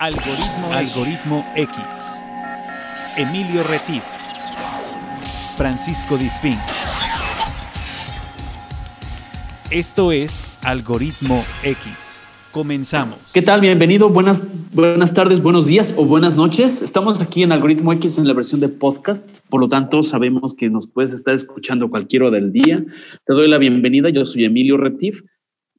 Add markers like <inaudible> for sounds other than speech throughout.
Algoritmo, Algoritmo X. Emilio Retif. Francisco Disfín. Esto es Algoritmo X. Comenzamos. ¿Qué tal? Bienvenido. Buenas, buenas tardes, buenos días o buenas noches. Estamos aquí en Algoritmo X en la versión de podcast. Por lo tanto, sabemos que nos puedes estar escuchando cualquier hora del día. Te doy la bienvenida. Yo soy Emilio Retif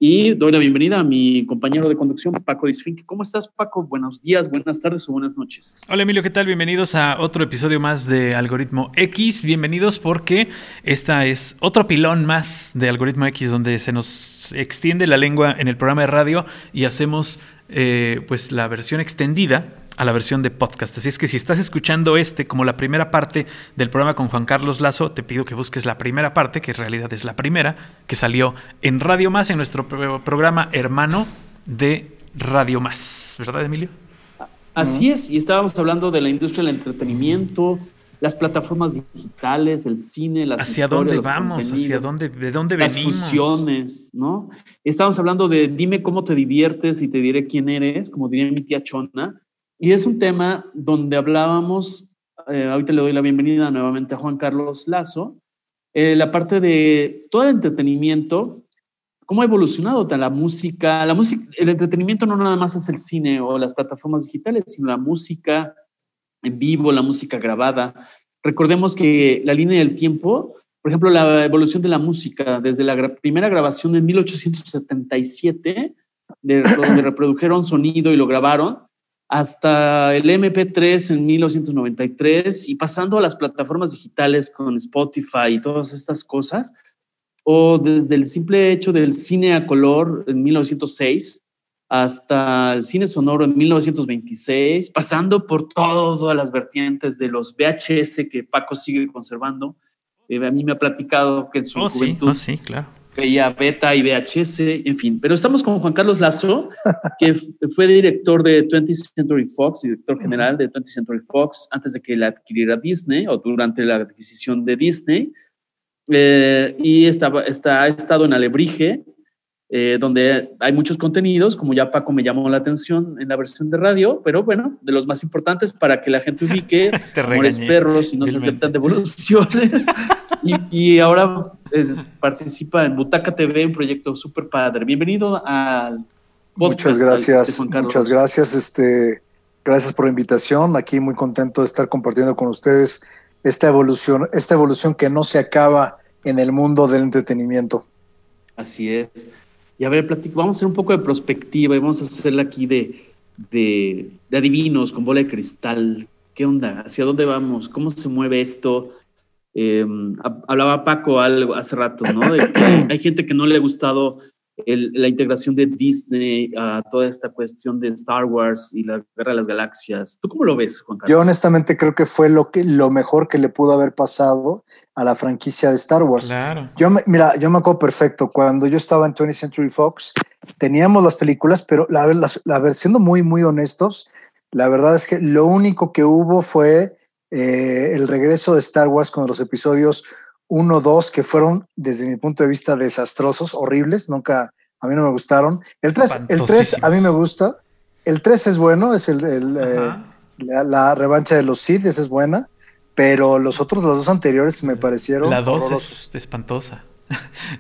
y doy la bienvenida a mi compañero de conducción, Paco Disfink. ¿Cómo estás, Paco? Buenos días, buenas tardes o buenas noches. Hola, Emilio, ¿qué tal? Bienvenidos a otro episodio más de Algoritmo X. Bienvenidos porque esta es otro pilón más de Algoritmo X donde se nos extiende la lengua en el programa de radio y hacemos eh, pues la versión extendida a la versión de podcast. Así es que si estás escuchando este como la primera parte del programa con Juan Carlos Lazo, te pido que busques la primera parte, que en realidad es la primera, que salió en Radio Más, en nuestro programa hermano de Radio Más. ¿Verdad, Emilio? Así es, y estábamos hablando de la industria del entretenimiento, las plataformas digitales, el cine, las ¿Hacia dónde vamos? ¿Hacia dónde, de dónde venimos? Las fusiones, ¿no? Estábamos hablando de dime cómo te diviertes y te diré quién eres, como diría mi tía Chona. Y es un tema donde hablábamos, eh, ahorita le doy la bienvenida nuevamente a Juan Carlos Lazo, eh, la parte de todo el entretenimiento, cómo ha evolucionado la música, la música, el entretenimiento no nada más es el cine o las plataformas digitales, sino la música en vivo, la música grabada. Recordemos que la línea del tiempo, por ejemplo, la evolución de la música desde la primera grabación en 1877, de, donde reprodujeron sonido y lo grabaron, hasta el MP3 en 1993 y pasando a las plataformas digitales con Spotify y todas estas cosas, o desde el simple hecho del cine a color en 1906 hasta el cine sonoro en 1926, pasando por todas las vertientes de los VHS que Paco sigue conservando. Eh, a mí me ha platicado que en su oh, juventud oh, sí, claro veía Beta y VHS, en fin. Pero estamos con Juan Carlos Lazo, que fue director de 20th Century Fox, director general de 20th Century Fox, antes de que la adquiriera Disney o durante la adquisición de Disney. Eh, y estaba, está, ha estado en Alebrije, eh, donde hay muchos contenidos, como ya Paco me llamó la atención en la versión de radio, pero bueno, de los más importantes para que la gente ubique <laughs> Amores Perros y no se aceptan devoluciones. <laughs> y, y, ahora eh, participa en Butaca TV, un proyecto súper padre. Bienvenido al podcast. Muchas gracias, este, muchas gracias. Este, gracias por la invitación. Aquí muy contento de estar compartiendo con ustedes esta evolución, esta evolución que no se acaba en el mundo del entretenimiento. Así es. Y a ver, vamos a hacer un poco de prospectiva y vamos a hacerla aquí de, de, de, adivinos con bola de cristal. ¿Qué onda? ¿Hacia dónde vamos? ¿Cómo se mueve esto? Eh, hablaba Paco algo hace rato, ¿no? De que hay gente que no le ha gustado la integración de Disney a toda esta cuestión de Star Wars y la Guerra de las Galaxias. ¿Tú cómo lo ves, Juan Carlos? Yo honestamente creo que fue lo, que, lo mejor que le pudo haber pasado a la franquicia de Star Wars. Claro. Yo mira, yo me acuerdo perfecto, cuando yo estaba en 20th Century Fox, teníamos las películas, pero la, la, siendo muy, muy honestos, la verdad es que lo único que hubo fue eh, el regreso de Star Wars con los episodios uno, dos, que fueron, desde mi punto de vista, desastrosos, horribles, nunca, a mí no me gustaron. El 3, el 3 a mí me gusta. El 3 es bueno, es el, eh, la, revancha de los Sith, esa es buena, pero los otros, los dos anteriores me parecieron La 2 es espantosa.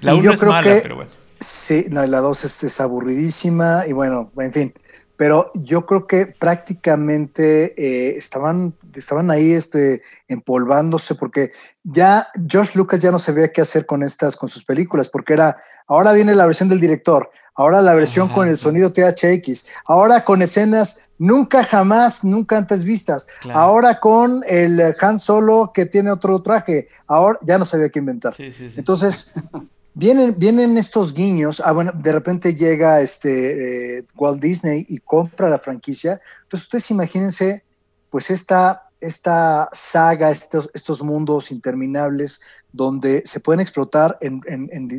la 1 es mala, pero bueno. Sí, no, la 2 es, es aburridísima y bueno, en fin pero yo creo que prácticamente eh, estaban, estaban ahí este, empolvándose porque ya George Lucas ya no sabía qué hacer con estas, con sus películas, porque era, ahora viene la versión del director, ahora la versión con el sonido THX, ahora con escenas nunca jamás, nunca antes vistas, ahora con el Han Solo que tiene otro traje, ahora ya no sabía qué inventar. Entonces... Vienen, vienen estos guiños. Ah, bueno, de repente llega este eh, Walt Disney y compra la franquicia. Entonces, ustedes imagínense, pues, esta, esta saga, estos, estos mundos interminables donde se pueden explotar en,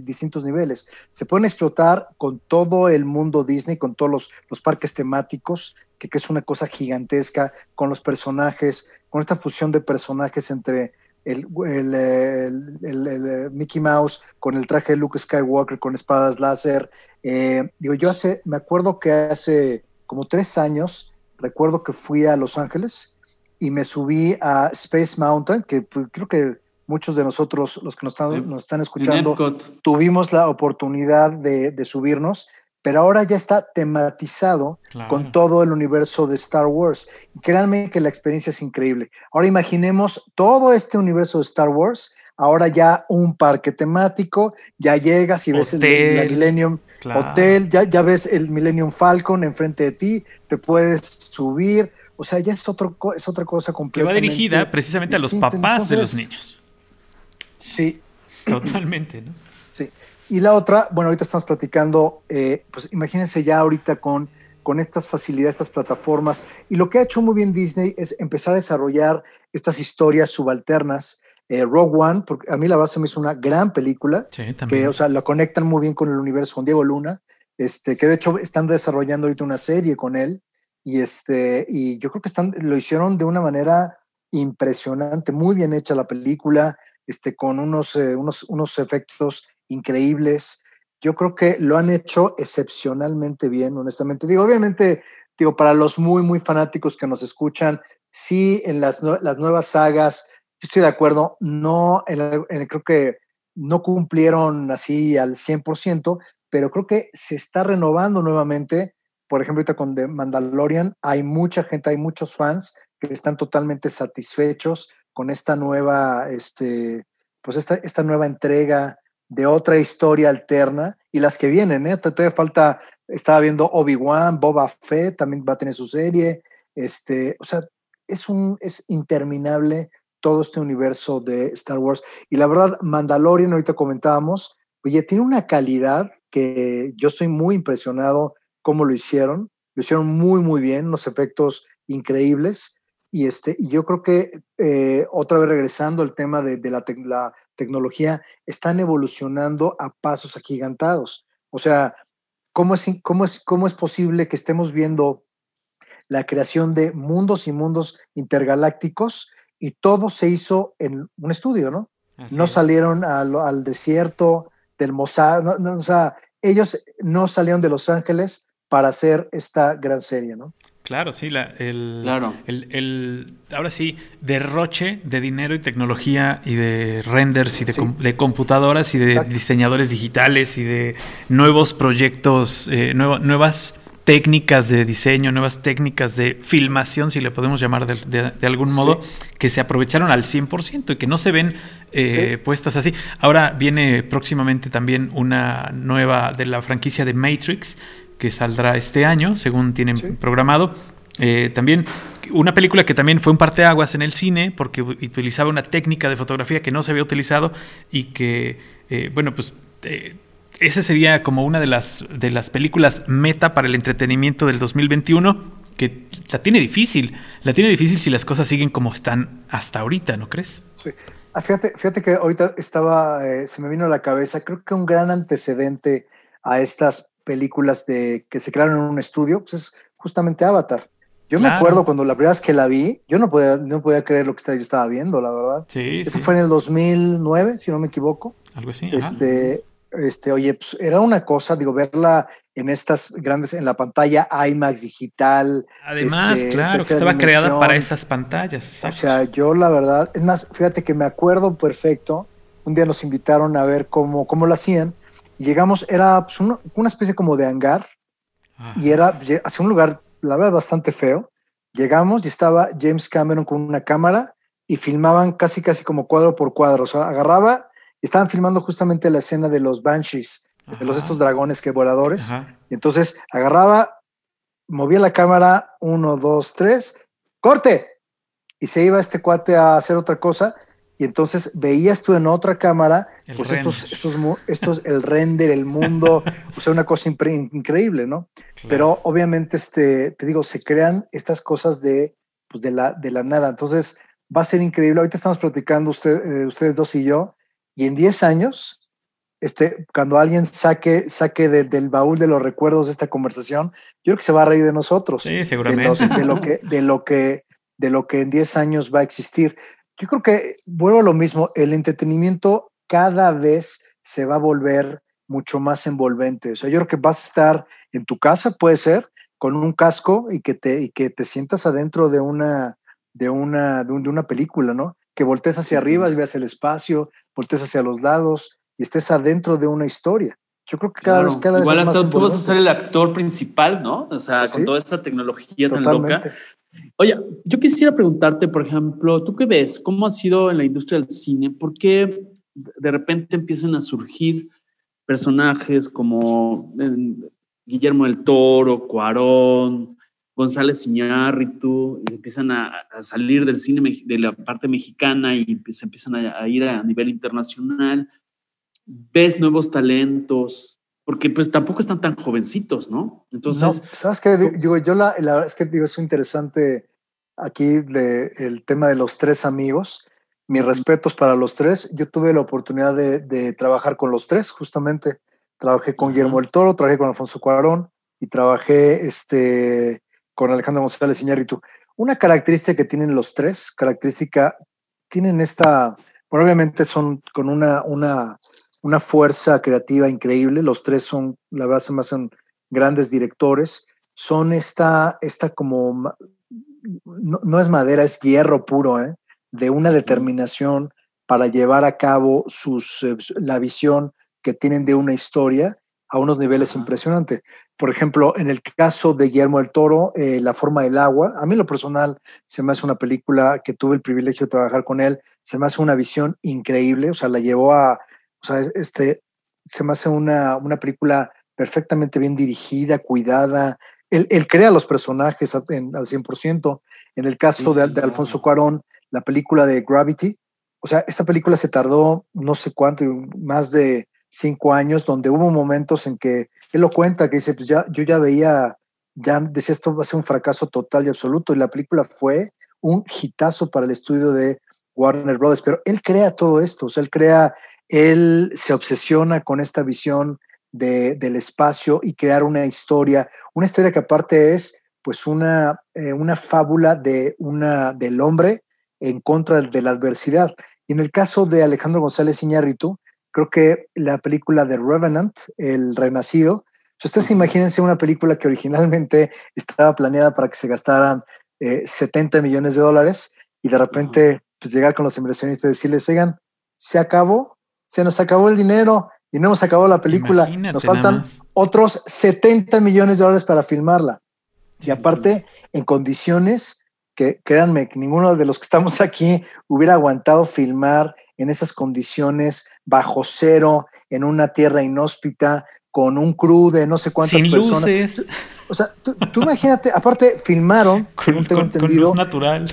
distintos niveles. Se pueden explotar con todo el mundo Disney, con todos los, los parques temáticos, que, que, es una cosa gigantesca, con los personajes, con esta fusión de personajes entre el, el, Mickey Mouse con el traje de Luke Skywalker con espadas láser. Eh, digo, yo hace, me acuerdo que hace como tres años recuerdo que fui a Los Ángeles y me subí a Space Mountain, que pues, creo que muchos de nosotros, los que nos están, nos están escuchando, tuvimos la oportunidad de, de, subirnos, pero ahora ya está tematizado claro. con todo el universo de Star Wars. Y créanme que la experiencia es increíble. Ahora imaginemos todo este universo de Star Wars, ahora ya un parque temático, ya llegas y ves el, Millennium claro. Hotel, ya, ya ves el Millennium Falcon enfrente de ti, te puedes subir. O sea, ya es, otro, es otra cosa completamente. Que va dirigida precisamente distinta. a los papás Entonces, de los niños. Sí. Totalmente, ¿no? Sí. Y la otra, bueno, ahorita estamos platicando, eh, pues imagínense ya ahorita con, con estas facilidades, estas plataformas. Y lo que ha hecho muy bien Disney es empezar a desarrollar estas historias subalternas. Eh, Rogue One, porque a mí la base me hizo una gran película, sí, también. que, o sea, la conectan muy bien con el universo, con Diego Luna, este, que de hecho están desarrollando ahorita una serie con él, y este, y yo creo que están, lo hicieron de una manera impresionante, muy bien hecha la película, este, con unos, eh, unos, unos efectos increíbles. Yo creo que lo han hecho excepcionalmente bien, honestamente. Digo, obviamente, digo, para los muy, muy fanáticos que nos escuchan, sí, en las, las nuevas sagas, estoy de acuerdo, no, en creo que no cumplieron así al 100%, pero creo que se está renovando nuevamente. Por ejemplo, ahorita con The Mandalorian hay mucha gente, hay muchos fans que están totalmente satisfechos con esta nueva, este, pues esta, esta nueva entrega de otra historia alterna y las que vienen, ¿eh? Todavía falta, estaba viendo Obi-Wan, Boba Fett también va a tener su serie, este, o sea, es un, es interminable todo este universo de Star Wars. Y la verdad, Mandalorian, ahorita comentábamos, oye, tiene una calidad que yo estoy muy impresionado cómo lo hicieron. Lo hicieron muy, muy bien, unos efectos increíbles. Y, este, y yo creo que eh, otra vez regresando al tema de, de la, te la, tecnología, están evolucionando a pasos agigantados. O sea, ¿cómo es, cómo, es, ¿cómo es posible que estemos viendo la creación de mundos y mundos intergalácticos y todo se hizo en un estudio, ¿no? Así no es. salieron al, al, desierto del no, no, o sea, ellos no salieron de Los Ángeles para hacer esta gran serie, ¿no? Claro, sí, la, el, claro. El, el, ahora sí, derroche de dinero y tecnología y de renders y de, sí. com, de computadoras y de Exacto. diseñadores digitales y de nuevos proyectos, eh, nuevas técnicas de diseño, nuevas técnicas de filmación, si le podemos llamar de, de, de algún modo, sí. que se aprovecharon al 100% y que no se ven eh, sí. puestas así. Ahora viene próximamente también una nueva de la franquicia de Matrix, que saldrá este año, según tienen sí. programado. Eh, también una película que también fue un parteaguas en el cine porque utilizaba una técnica de fotografía que no se había utilizado y que, eh, bueno, pues eh, esa sería como una de las, de las películas meta para el entretenimiento del 2021 que la tiene difícil, la tiene difícil si las cosas siguen como están hasta ahorita, ¿no crees? Sí. Ah, fíjate, fíjate que ahorita estaba, se me vino a la cabeza, creo que un gran antecedente a estas películas de que se crearon en un estudio, pues es justamente Avatar. Yo claro. me acuerdo cuando la primera vez que la vi, yo no podía, no podía creer lo que yo estaba viendo, la verdad. Sí, Eso sí. fue en el 2009, si no me equivoco. Algo así. Este, este, oye, pues era una cosa, digo, verla en estas grandes, en la pantalla IMAX digital. Además, este, claro, que estaba dimensión. creada para esas pantallas. Exacto. O sea, yo la verdad, es más, fíjate que me acuerdo perfecto. Un día nos invitaron a ver cómo, cómo lo hacían llegamos, era pues, una, una, especie como de hangar Ajá. y era hacia un lugar, la verdad, bastante feo. Llegamos y estaba James Cameron con una cámara y filmaban casi, casi como cuadro por cuadro. O sea, agarraba y estaban filmando justamente la escena de los Banshees, Ajá. de los estos dragones que voladores. Ajá. Y entonces agarraba, movía la cámara, uno, dos, tres, corte. Y se iba este cuate a hacer otra cosa y entonces veías tú en otra cámara el pues estos, estos, estos, el render, el mundo, o sea, una cosa increíble, ¿no? Claro. Pero obviamente, este, te digo, se crean estas cosas de, pues de, la, de la nada, entonces va a ser increíble. Ahorita estamos platicando usted, eh, ustedes dos y yo, y en 10 años, este, cuando alguien saque, saque de, del baúl de los recuerdos de esta conversación, yo creo que se va a reír de nosotros. Sí, seguramente. De, los, de lo que, de lo que, de lo que en 10 años va a existir yo creo que vuelvo a lo mismo, el entretenimiento cada vez se va a volver mucho más envolvente. O sea, yo creo que vas a estar en tu casa, puede ser, con un casco y que te, y que te sientas adentro de una, de una, de, una película, ¿no? Que voltees hacia arriba y veas el espacio, voltees hacia los lados y estés adentro de una historia. Yo creo que cada vez, cada Igual vez hasta tú vas a ser el actor principal, ¿no? O sea, con toda esa tecnología tan loca. Oye, yo quisiera preguntarte, por ejemplo, ¿tú qué ves? ¿Cómo ha sido en la industria del cine? ¿Por qué de repente empiezan a surgir personajes como Guillermo del Toro, Cuarón, González Iñárritu, empiezan a, salir del cine de la parte mexicana y se empiezan a, ir a nivel internacional. Ves nuevos talentos, porque pues tampoco están tan jovencitos, ¿no? Entonces, ¿sabes qué? Digo, yo la, la es que digo, es interesante aquí el tema de los tres amigos. Mis respetos para los tres. Yo tuve la oportunidad de, de trabajar con los tres, justamente. Trabajé con Guillermo del Toro, trabajé con Alfonso Cuarón y trabajé este, con Alejandro González Iñárritu. Una característica que tienen los tres, característica, tienen esta, bueno, obviamente son con una, una, una fuerza creativa increíble. Los tres son, la verdad, se me hacen grandes directores. Son esta, esta como, no, no es madera, es hierro puro, ¿eh? de una determinación para llevar a cabo sus, eh, la visión que tienen de una historia a unos niveles impresionantes. Por ejemplo, en el caso de Guillermo del Toro, eh, La forma del agua, a mí lo personal se me hace una película que tuve el privilegio de trabajar con él, se me hace una visión increíble, o sea, la llevó a, o sea, este, se me hace una, una película perfectamente bien dirigida, cuidada. Él, él crea los personajes al 100%. En el caso de, de Alfonso Cuarón, la película de Gravity, o sea, esta película se tardó no sé cuánto, más de cinco años, donde hubo momentos en que él lo cuenta, que dice, pues ya, yo ya veía, ya decía, esto va a ser un fracaso total y absoluto, y la película fue un hitazo para el estudio de Warner Brothers, pero él crea todo esto, o sea, él crea, él se obsesiona con esta visión de, del espacio y crear una historia, una historia que aparte es pues una, eh, una fábula de una, del hombre en contra de la adversidad. Y en el caso de Alejandro González Iñárritu, creo que la película de Revenant, El Renacido, ustedes imagínense una película que originalmente estaba planeada para que se gastaran 70 eh, millones de dólares y de repente pues, llegar con los inversionistas y decirles, oigan, se acabó, se nos acabó el dinero y no hemos acabado la película, nos faltan otros 70 millones de dólares para filmarla. Y aparte, en condiciones que créanme que ninguno de los que estamos aquí hubiera aguantado filmar en esas condiciones bajo cero, en una tierra inhóspita, con un crew de no sé cuántas Sin personas. Luces. O sea, tú, imagínate, aparte filmaron, <laughs> con, luz natural.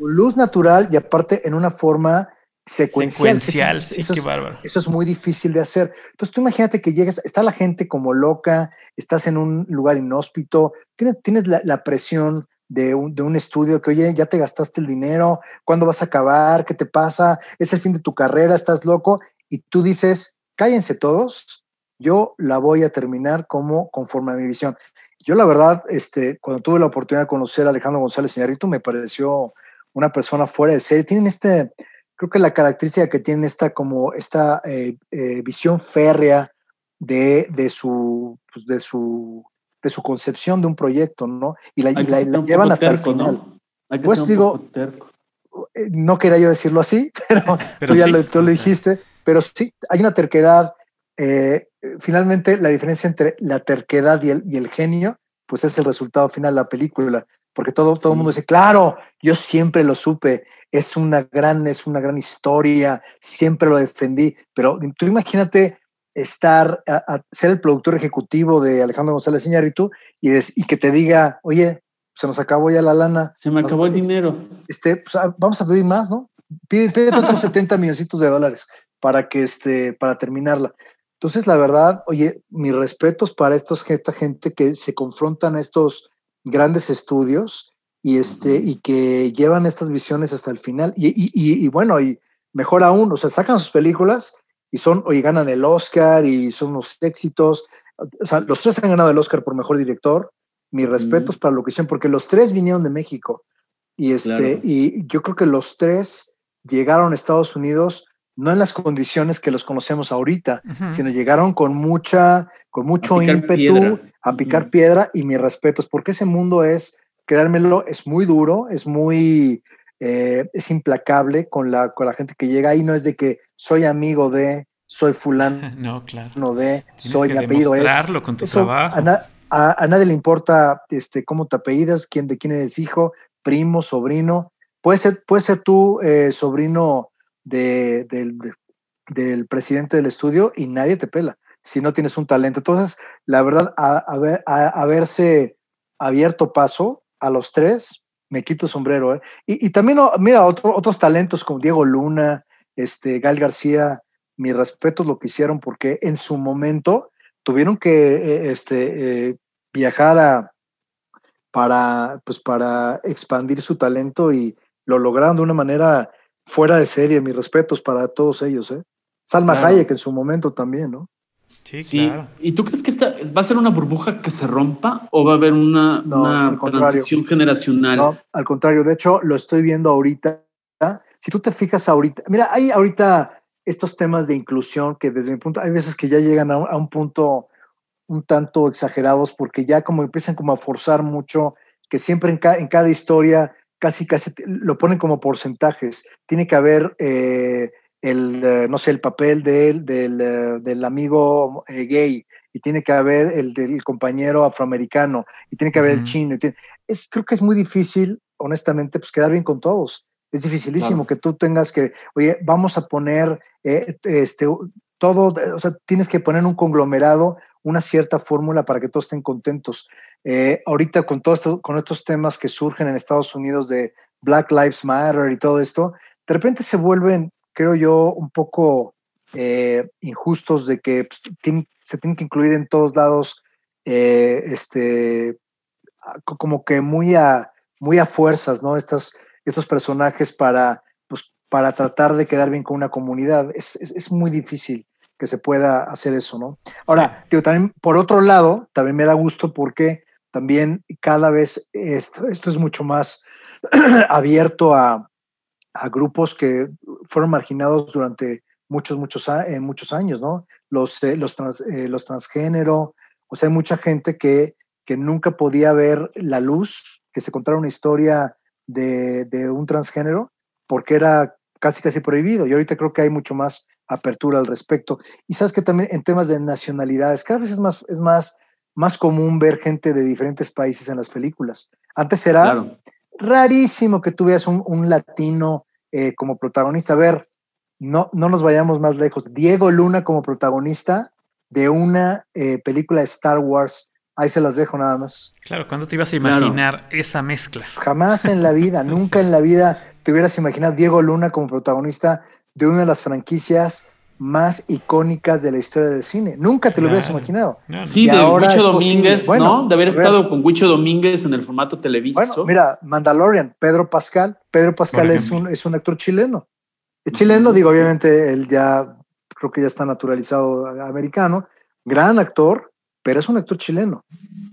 Luz natural y aparte en una forma secuencial. Secuencial, sí, qué bárbaro. Eso es muy difícil de hacer. Entonces tú imagínate que llegas, está la gente como loca, estás en un lugar inhóspito, tienes, tienes la presión de un, de un, estudio que, oye, ya te gastaste el dinero, ¿cuándo vas a acabar? ¿Qué te pasa? Es el fin de tu carrera, estás loco. Y tú dices, cállense todos, yo la voy a terminar como conforme a mi visión. Yo la verdad, este, cuando tuve la oportunidad de conocer a Alejandro González Iñárritu, me pareció una persona fuera de serie. Tienen este, creo que la característica que tienen esta como esta eh, eh, visión férrea de, de, su, pues de su de su concepción de un proyecto, ¿no? Y la, llevan hasta el final. Pues digo, eh, no quería yo decirlo así, <laughs> <laughs> pero, tú ya lo, tú lo, dijiste, pero sí, hay una terquedad. Eh, finalmente, la diferencia entre la terquedad y el, y el genio, pues es el resultado final de la película, porque todo, todo el mundo dice, claro, yo siempre lo supe, es una gran, es una gran historia, siempre lo defendí, pero tú imagínate estar, a, ser el productor ejecutivo de Alejandro González Iñárritu y, y que te diga, oye, se nos acabó ya la lana. Se me acabó el dinero. Este, pues, ah, vamos a pedir más, ¿no? Pide, pide otros <laughs> 70 milloncitos de dólares para que este, para terminarla. Entonces, la verdad, oye, mis respetos para estos, esta gente que se confrontan a estos grandes estudios y, este, y que llevan estas visiones hasta el final. Y, y, y, y bueno, y mejor aún, o sea, sacan sus películas y son, oye, ganan el Oscar y son unos éxitos. O sea, los tres han ganado el Oscar por mejor director. Mis respetos para lo que hicieron, porque los tres vinieron de México. Y, este, y yo creo que los tres llegaron a Estados Unidos no en las condiciones que los conocemos ahorita, sino llegaron con mucha, con mucho ímpetu a picar piedra y mis respetos, porque ese mundo es, créanmelo, es muy duro, es muy, eh, es implacable con la, con la gente que llega ahí, no es de que soy amigo de, soy fulano <laughs> no, claro. no de, soy mi apellido es. con tu trabajo. A, nadie le importa este, cómo te apellidas, quién, de quién eres hijo, primo, sobrino. Puede ser, puede ser tú eh, sobrino de, del, presidente del estudio y nadie te pela si no tienes un talento. Entonces, la verdad, a, haberse abierto paso a los tres, me quito sombrero. ¿eh? Y, también, mira, otros talentos como Diego Luna, este, Gal García, mi respeto lo que hicieron porque en su momento tuvieron que eh, este, eh, viajar a, para, pues para expandir su talento y lo lograron de una manera fuera de serie. Mis respetos para todos ellos. ¿eh? Salma Hayek en su momento también, ¿no? Sí, Claro. ¿Y tú crees que esta va a ser una burbuja que se rompa o va a haber una, una transición generacional? No, al contrario. De hecho, lo estoy viendo ahorita. Si tú te fijas ahorita, mira, hay ahorita estos temas de inclusión que desde mi punto, hay veces que ya llegan a, un punto un tanto exagerados porque ya como empiezan como a forzar mucho, que siempre en, en cada historia casi casi lo ponen como porcentajes. Tiene que haber eh, el, eh, no sé, el papel de él, del, eh, del amigo gay, y tiene que haber el del compañero afroamericano, y tiene que haber el chino. es, creo que es muy difícil, honestamente, pues quedar bien con todos. Es dificilísimo que tú tengas que, oye, vamos a poner eh, este, todo, o sea, tienes que poner un conglomerado, una cierta fórmula para que todos estén contentos. Eh, ahorita con todo esto, con estos temas que surgen en Estados Unidos de Black Lives Matter y todo esto, de repente se vuelven, creo yo, un poco eh, injustos de que pues, se tienen que incluir en todos lados, este, como que muy a, muy a fuerzas, ¿no? Estas estos personajes para, pues, para tratar de quedar bien con una comunidad. Es, es, muy difícil que se pueda hacer eso, ¿no? Ahora, también, por otro lado, también me da gusto porque también cada vez esto, esto es mucho más <clears throat> abierto a, a, grupos que fueron marginados durante muchos, muchos, eh, muchos años, ¿no? Los, eh, los, eh, los transgénero, o sea, hay mucha gente que, que nunca podía ver la luz, que se contara una historia de, un transgénero porque era casi casi prohibido y ahorita creo que hay mucho más apertura al respecto. Y sabes que también en temas de nacionalidades, cada vez es más, es más, más común ver gente de diferentes países en las películas. Antes era rarísimo que tú veas un, latino eh, como protagonista. A ver, no, no nos vayamos más lejos. Diego Luna como protagonista de una eh, película de Star Wars Ahí se las dejo nada más. Claro, ¿cuándo te ibas a imaginar esa mezcla? Jamás en la vida, nunca en la vida te hubieras imaginado Diego Luna como protagonista de una de las franquicias más icónicas de la historia del cine. Nunca te lo hubieras imaginado. Sí, de Huicho Domínguez, ¿no? De haber estado con Huicho Domínguez en el formato televisivo. Bueno, mira, Mandalorian, Pedro Pascal. Pedro Pascal es un, es un actor chileno. Es chileno, digo, obviamente él ya, creo que ya está naturalizado americano. Gran actor, pero es un actor chileno.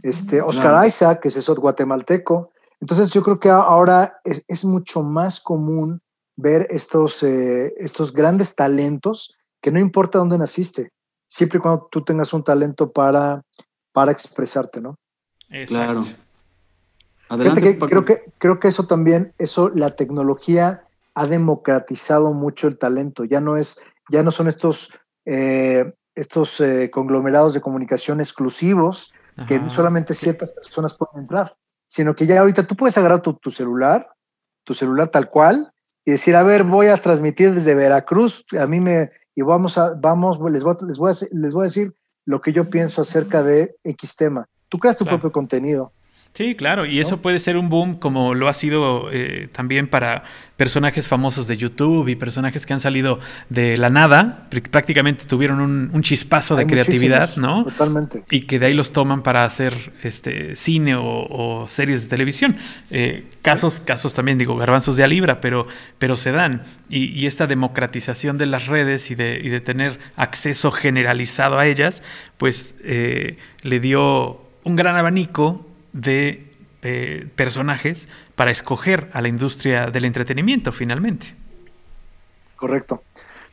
Este, Oscar Isaac, que es eso guatemalteco. Entonces yo creo que ahora es, mucho más común ver estos, eh, estos grandes talentos que no importa dónde naciste, siempre y cuando tú tengas un talento para, para expresarte, ¿no? Claro. Adelante, creo que creo que eso también, eso la tecnología ha democratizado mucho el talento. Ya no es, ya no son estos eh, estos eh, conglomerados de comunicación exclusivos que solamente ciertas personas pueden entrar, sino que ya ahorita tú puedes agarrar tu, celular, tu celular tal cual, y decir, a ver, voy a transmitir desde Veracruz, a mí me, y vamos a, vamos, les voy, les voy, a, les voy a decir lo que yo pienso acerca de X tema. Tú creas tu propio contenido. Sí, claro, y eso puede ser un boom como lo ha sido eh, también para personajes famosos de YouTube y personajes que han salido de la nada, prácticamente tuvieron un, chispazo de creatividad, ¿no? Totalmente. Y que de ahí los toman para hacer este cine o, series de televisión. Eh, casos, casos también, digo, garbanzos de a libra, pero, pero se dan. Y, esta democratización de las redes y de, y de, tener acceso generalizado a ellas, pues eh, le dio un gran abanico de personajes para escoger a la industria del entretenimiento finalmente. Correcto.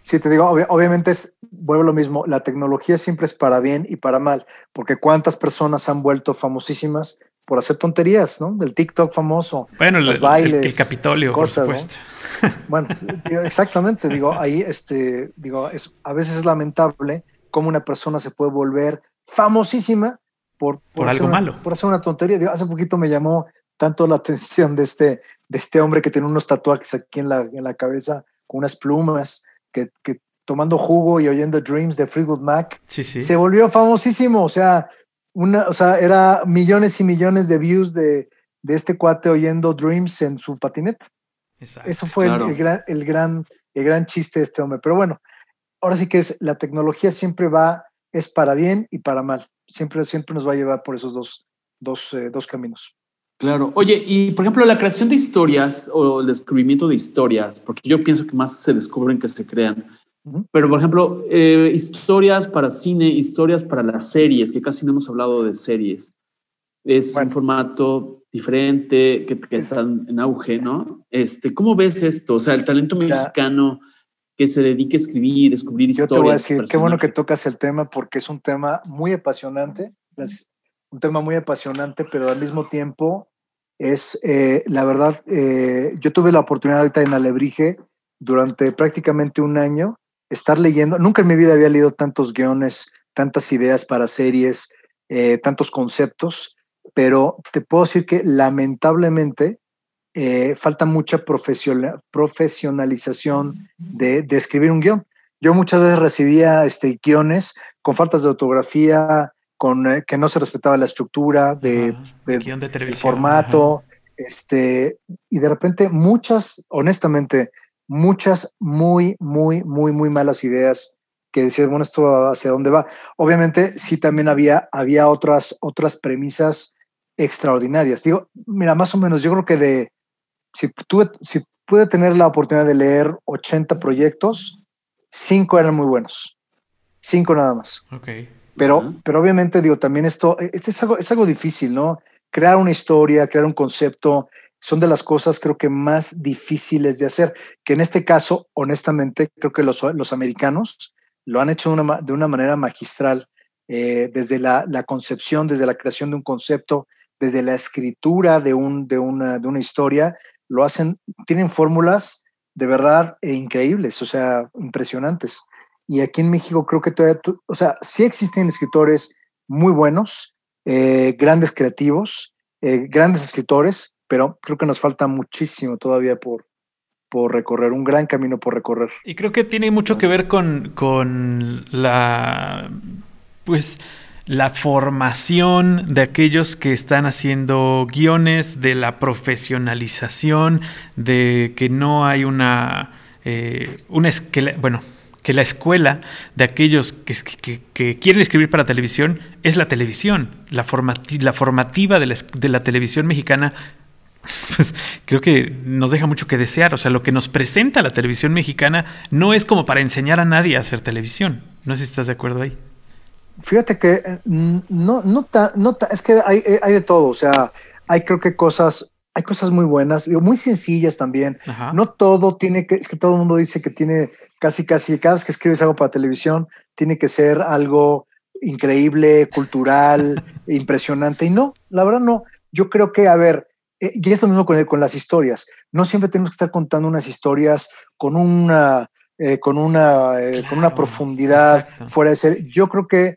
Sí, te digo, obviamente es, vuelvo lo mismo, la tecnología siempre es para bien y para mal, porque cuántas personas han vuelto famosísimas por hacer tonterías, ¿no? El TikTok famoso, bueno, los bailes, el, Capitolio, por supuesto. <laughs> Bueno, exactamente, digo, ahí, este, digo, es, a veces es lamentable cómo una persona se puede volver famosísima por, por, algo malo. Por hacer una tontería. Digo, hace poquito me llamó tanto la <laughs> atención de este, de este hombre que tiene unos tatuajes aquí en la, en la cabeza con unas plumas que, tomando jugo y oyendo Dreams de Fleetwood Mac, se volvió famosísimo. O sea, una, o sea, era millones y millones de views de, este cuate oyendo Dreams en su patinete. Eso fue el, gran, el, gran, el gran chiste de este hombre. Pero bueno, ahora sí que es la tecnología siempre va, es para bien y para mal. Siempre, siempre nos va a llevar por esos dos, dos, eh, dos caminos. Claro. Oye, y por ejemplo, la creación de historias o el descubrimiento de historias, porque yo pienso que más se descubren que se crean. Pero, por ejemplo, eh, historias para cine, historias para las series, que casi no hemos hablado de series. Es un formato diferente que, que están en auge, ¿no? Este, ¿Cómo ves esto? O sea, el talento mexicano que se dedique a escribir, descubrir historias. Yo te voy a decir, qué bueno que tocas el tema porque es un tema muy apasionante. Un tema muy apasionante, pero al mismo tiempo es, eh, la verdad, eh, yo tuve la oportunidad ahorita en Alebrije durante prácticamente un año estar leyendo, nunca en mi vida había leído tantos guiones, tantas ideas para series, eh, tantos conceptos, pero te puedo decir que lamentablemente falta mucha profesionalización de, de, escribir un guion. Yo muchas veces recibía este, guiones con faltas de ortografía, con eh, que no se respetaba la estructura de, de, formato, este, y de repente muchas, honestamente, muchas muy, muy, muy, muy malas ideas que decían, bueno, esto hacia dónde va. Obviamente, sí también había, había otras, otras premisas extraordinarias. Digo, mira, más o menos, yo creo que de, si, tuve, si pude tener la oportunidad de leer 80 proyectos, cinco eran muy buenos. Cinco nada más. Okay. Pero, pero obviamente, digo, también esto, este es, algo, es algo difícil, ¿no? Crear una historia, crear un concepto, son de las cosas creo que más difíciles de hacer, que en este caso, honestamente, creo que los, los americanos lo han hecho de una, de una manera magistral, eh, desde la, la, concepción, desde la creación de un concepto, desde la escritura de, un, de, una, de una historia, lo hacen, tienen fórmulas de verdad increíbles, o sea, impresionantes. Y aquí en México creo que todavía, o sea, sí existen escritores muy buenos, eh, grandes creativos, eh, grandes escritores, pero creo que nos falta muchísimo todavía por, por recorrer, un gran camino por recorrer. Y creo que tiene mucho que ver con, con la, pues, la formación de aquellos que están haciendo guiones, de la profesionalización, de que no hay una, eh, una bueno, que la escuela de aquellos que, quieren escribir para televisión es la televisión, la, la formativa de la, televisión mexicana. <laughs> Pues creo que nos deja mucho que desear. O sea, lo que nos presenta la televisión mexicana no es como para enseñar a nadie a hacer televisión. No sé si estás de acuerdo ahí. Fíjate que eh, no, no, no es que hay, hay de todo. O sea, hay creo que cosas hay cosas muy buenas, digo, muy sencillas también. No todo tiene que, es que todo el mundo dice que tiene casi, casi, cada vez que escribes algo para televisión, tiene que ser algo increíble, cultural, <laughs> impresionante. Y no, la verdad no. Yo creo que, a ver, eh, y es lo mismo con, con las historias. No siempre tenemos que estar contando unas historias con una, eh, con una, eh, con una profundidad fuera de ser. Yo creo que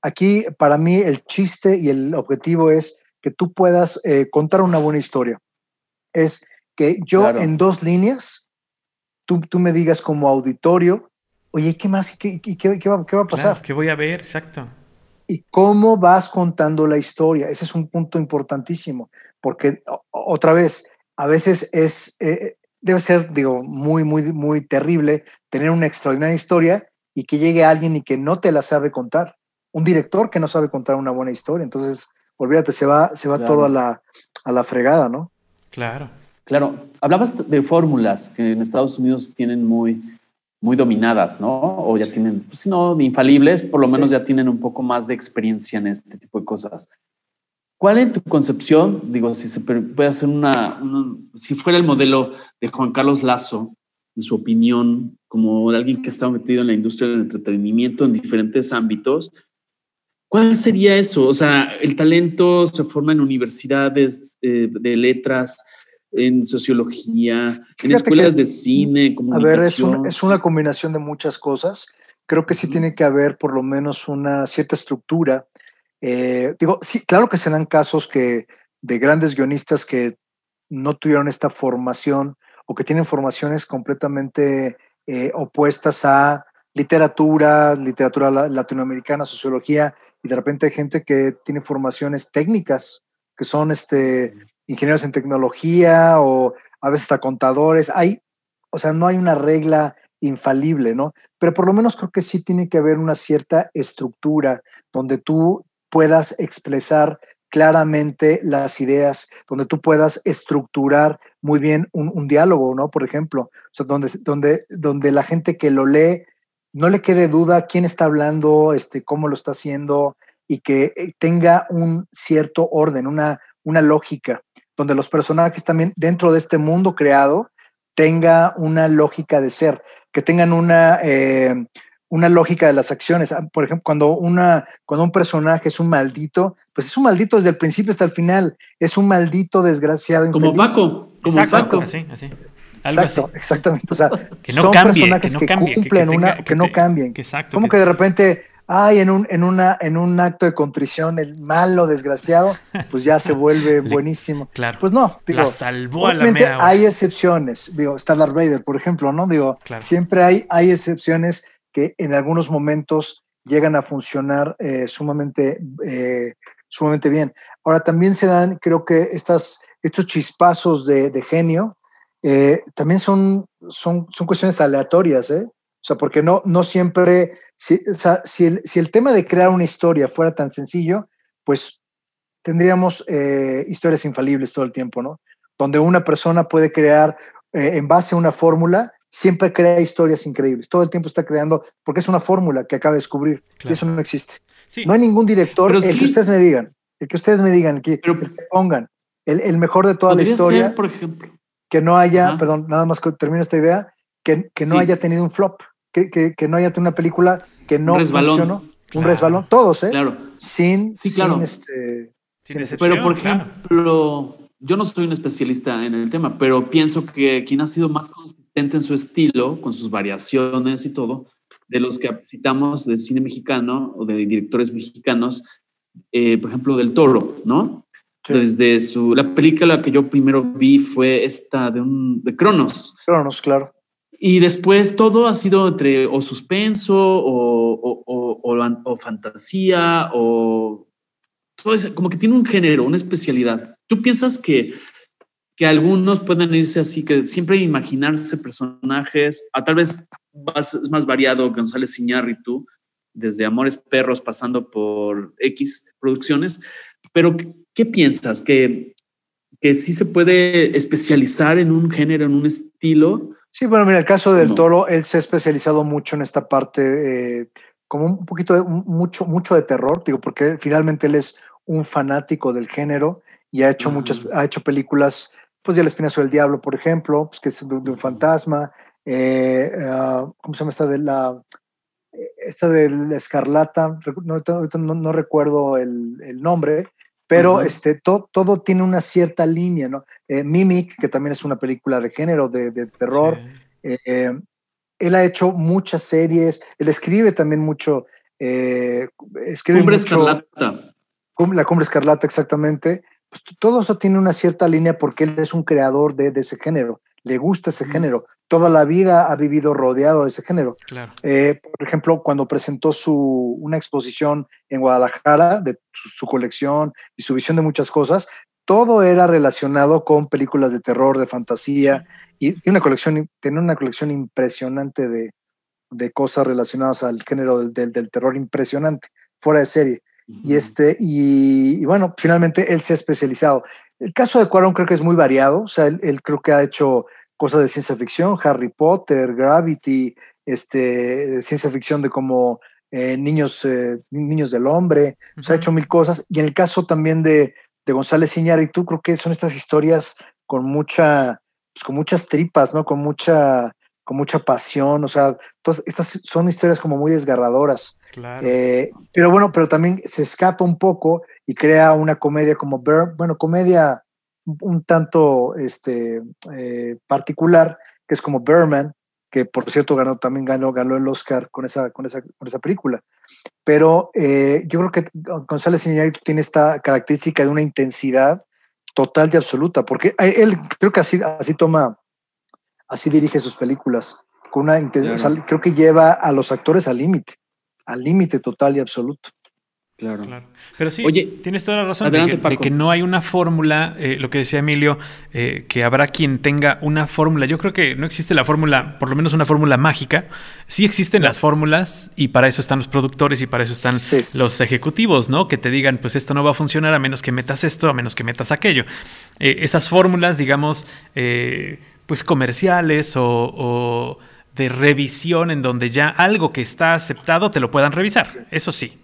aquí, para mí, el chiste y el objetivo es que tú puedas eh, contar una buena historia. Es que yo en dos líneas, tú, tú me digas como auditorio, oye, ¿qué más? ¿Qué, qué, qué, va, qué va, a pasar? ¿Qué voy a ver? Exacto. Y cómo vas contando la historia. Ese es un punto importantísimo, porque otra vez, a veces es, eh, debe ser, digo, muy, muy, muy terrible tener una extraordinaria historia y que llegue alguien y que no te la sabe contar. Un director que no sabe contar una buena historia. Entonces, olvídate, se va, se va todo a la, a la fregada, ¿no? Claro. Claro, hablabas de fórmulas que en Estados Unidos tienen muy, muy dominadas, ¿no? O ya tienen, pues, si no infalibles, por lo menos ya tienen un poco más de experiencia en este tipo de cosas. ¿Cuál en tu concepción, digo, si se puede hacer una, si fuera el modelo de Juan Carlos Lazo, en su opinión, como alguien que está metido en la industria del entretenimiento en diferentes ámbitos, ¿cuál sería eso? O sea, el talento se forma en universidades eh, de letras, en sociología, en escuelas de cine, comunicación. A ver, es, una combinación de muchas cosas. Creo que sí tiene que haber por lo menos una cierta estructura. Eh, digo, sí, claro que se dan casos que de grandes guionistas que no tuvieron esta formación o que tienen formaciones completamente eh, opuestas a literatura, literatura latinoamericana, sociología, y de repente hay gente que tiene formaciones técnicas, que son este, ingenieros en tecnología o a veces hasta contadores. Hay, o sea, no hay una regla infalible, ¿no? Pero por lo menos creo que sí tiene que haber una cierta estructura donde tú puedas expresar claramente las ideas, donde tú puedas estructurar muy bien un, diálogo, ¿no? Por ejemplo, donde, donde, donde la gente que lo lee no le quede duda quién está hablando, este, cómo lo está haciendo y que eh, tenga un cierto orden, una, una lógica, donde los personajes también dentro de este mundo creado tenga una lógica de ser, que tengan una, eh, una lógica de las acciones. Ah, por ejemplo, cuando, una, cuando un personaje es un maldito, pues es un maldito desde el principio hasta el final. Es un maldito desgraciado. Como Paco, como Exacto, Así, así. Exacto, exactamente. O sea, que no son personajes que, cumplen una, que, no cambien. Exacto, como que de repente, ay, en un, en una, en un acto de contrición, el malo desgraciado, pues ya se vuelve <laughs> buenísimo. Claro. Pues no, digo, la salvó a la hay excepciones. Digo, está Darth Vader, por ejemplo, ¿no? Digo, siempre hay, hay excepciones que en algunos momentos llegan a funcionar eh, sumamente, eh, sumamente bien. Ahora también se dan, creo que estas, estos chispazos de, genio eh, también son, son, son cuestiones aleatorias, ¿eh? O sea, porque no, no siempre, si, el, si el tema de crear una historia fuera tan sencillo, pues tendríamos historias infalibles todo el tiempo, ¿no? Donde una persona puede crear en base a una fórmula siempre crea historias increíbles. Todo el tiempo está creando, porque es una fórmula que acaba de descubrir. Y eso no existe. No hay ningún director, el que ustedes me digan, el que ustedes me digan, que, que pongan el, mejor de toda la historia. por ejemplo. Que no haya, perdón, nada más que termino esta idea, que, que no haya tenido un flop, que, que, no haya tenido una película que no funcionó. Un resbalón, todos, ¿eh? Claro. Sin, sí, claro. sin, este, Pero, por ejemplo, yo no soy un especialista en el tema, pero pienso que quien ha sido más consistente en su estilo, con sus variaciones y todo, de los que citamos de cine mexicano o de directores mexicanos, eh, por ejemplo, del Toro, ¿no? Desde su, la película que yo primero vi fue esta de, un, de Cronos. Cronos, claro. Y después todo ha sido entre o suspenso o, o, o, o fantasía o como que tiene un género, una especialidad. ¿Tú piensas que, que algunos pueden irse así, que siempre imaginarse personajes, a tal vez es más variado González tú desde Amores Perros pasando por X producciones, pero ¿qué, piensas? ¿Que, ¿Que sí se puede especializar en un género, en un estilo? Sí, bueno, mira, el caso del Toro, él se ha especializado mucho en esta parte, eh, como un poquito de, mucho, mucho de terror, digo, porque finalmente él es un fanático del género y ha hecho muchas, ha hecho películas, pues de La Espinazo del Diablo, por ejemplo, pues que es de, un fantasma, eh, ah, ¿cómo se llama esta de la, esta de la Escarlata? No, no, recuerdo el, el, nombre, pero este, todo tiene una cierta línea, ¿no? Eh, Mimic, que también es una película de género, de, de terror. Eh, él ha hecho muchas series, él escribe también mucho. escribe Cumbre Escarlata la cumbre escarlata exactamente, pues todo eso tiene una cierta línea porque él es un creador de, ese género, le gusta ese género, toda la vida ha vivido rodeado de ese género. Eh, por ejemplo, cuando presentó su, una exposición en Guadalajara de su, colección y su visión de muchas cosas, todo era relacionado con películas de terror, de fantasía, y, una colección, tenía una colección impresionante de, cosas relacionadas al género del, del terror impresionante, fuera de serie. Y, este, y, bueno, finalmente él se ha especializado. El caso de Cuarón creo que es muy variado, o sea, él, creo que ha hecho cosas de ciencia ficción, Harry Potter, Gravity, este, ciencia ficción de como eh, niños, eh, niños del hombre, o sea, ha hecho mil cosas. Y en el caso también de, de González tú creo que son estas historias con mucha, pues, con muchas tripas, ¿no? Con mucha, con mucha pasión, o sea, todas estas son historias como muy desgarradoras. Eh, pero bueno, pero también se escapa un poco y crea una comedia como, bueno, comedia un tanto este, eh, particular, que es como Berman, que por cierto ganó, también ganó, ganó el Oscar con esa, con esa, con esa película. Pero eh, yo creo que González Iñárritu tiene esta característica de una intensidad total y absoluta, porque él creo que así, así toma, así dirige sus películas, con una intensidad, creo que lleva a los actores al límite, al límite total y absoluto. Claro. Pero sí, Oye, tienes toda la razón de, que, no hay una fórmula, eh, lo que decía Emilio, eh, que habrá quien tenga una fórmula. Yo creo que no existe la fórmula, por lo menos una fórmula mágica. Sí existen las fórmulas y para eso están los productores y para eso están los ejecutivos, ¿no? Que te digan, pues esto no va a funcionar a menos que metas esto, a menos que metas aquello. Eh, esas fórmulas, digamos, pues comerciales o, o de revisión en donde ya algo que está aceptado te lo puedan revisar. Eso sí.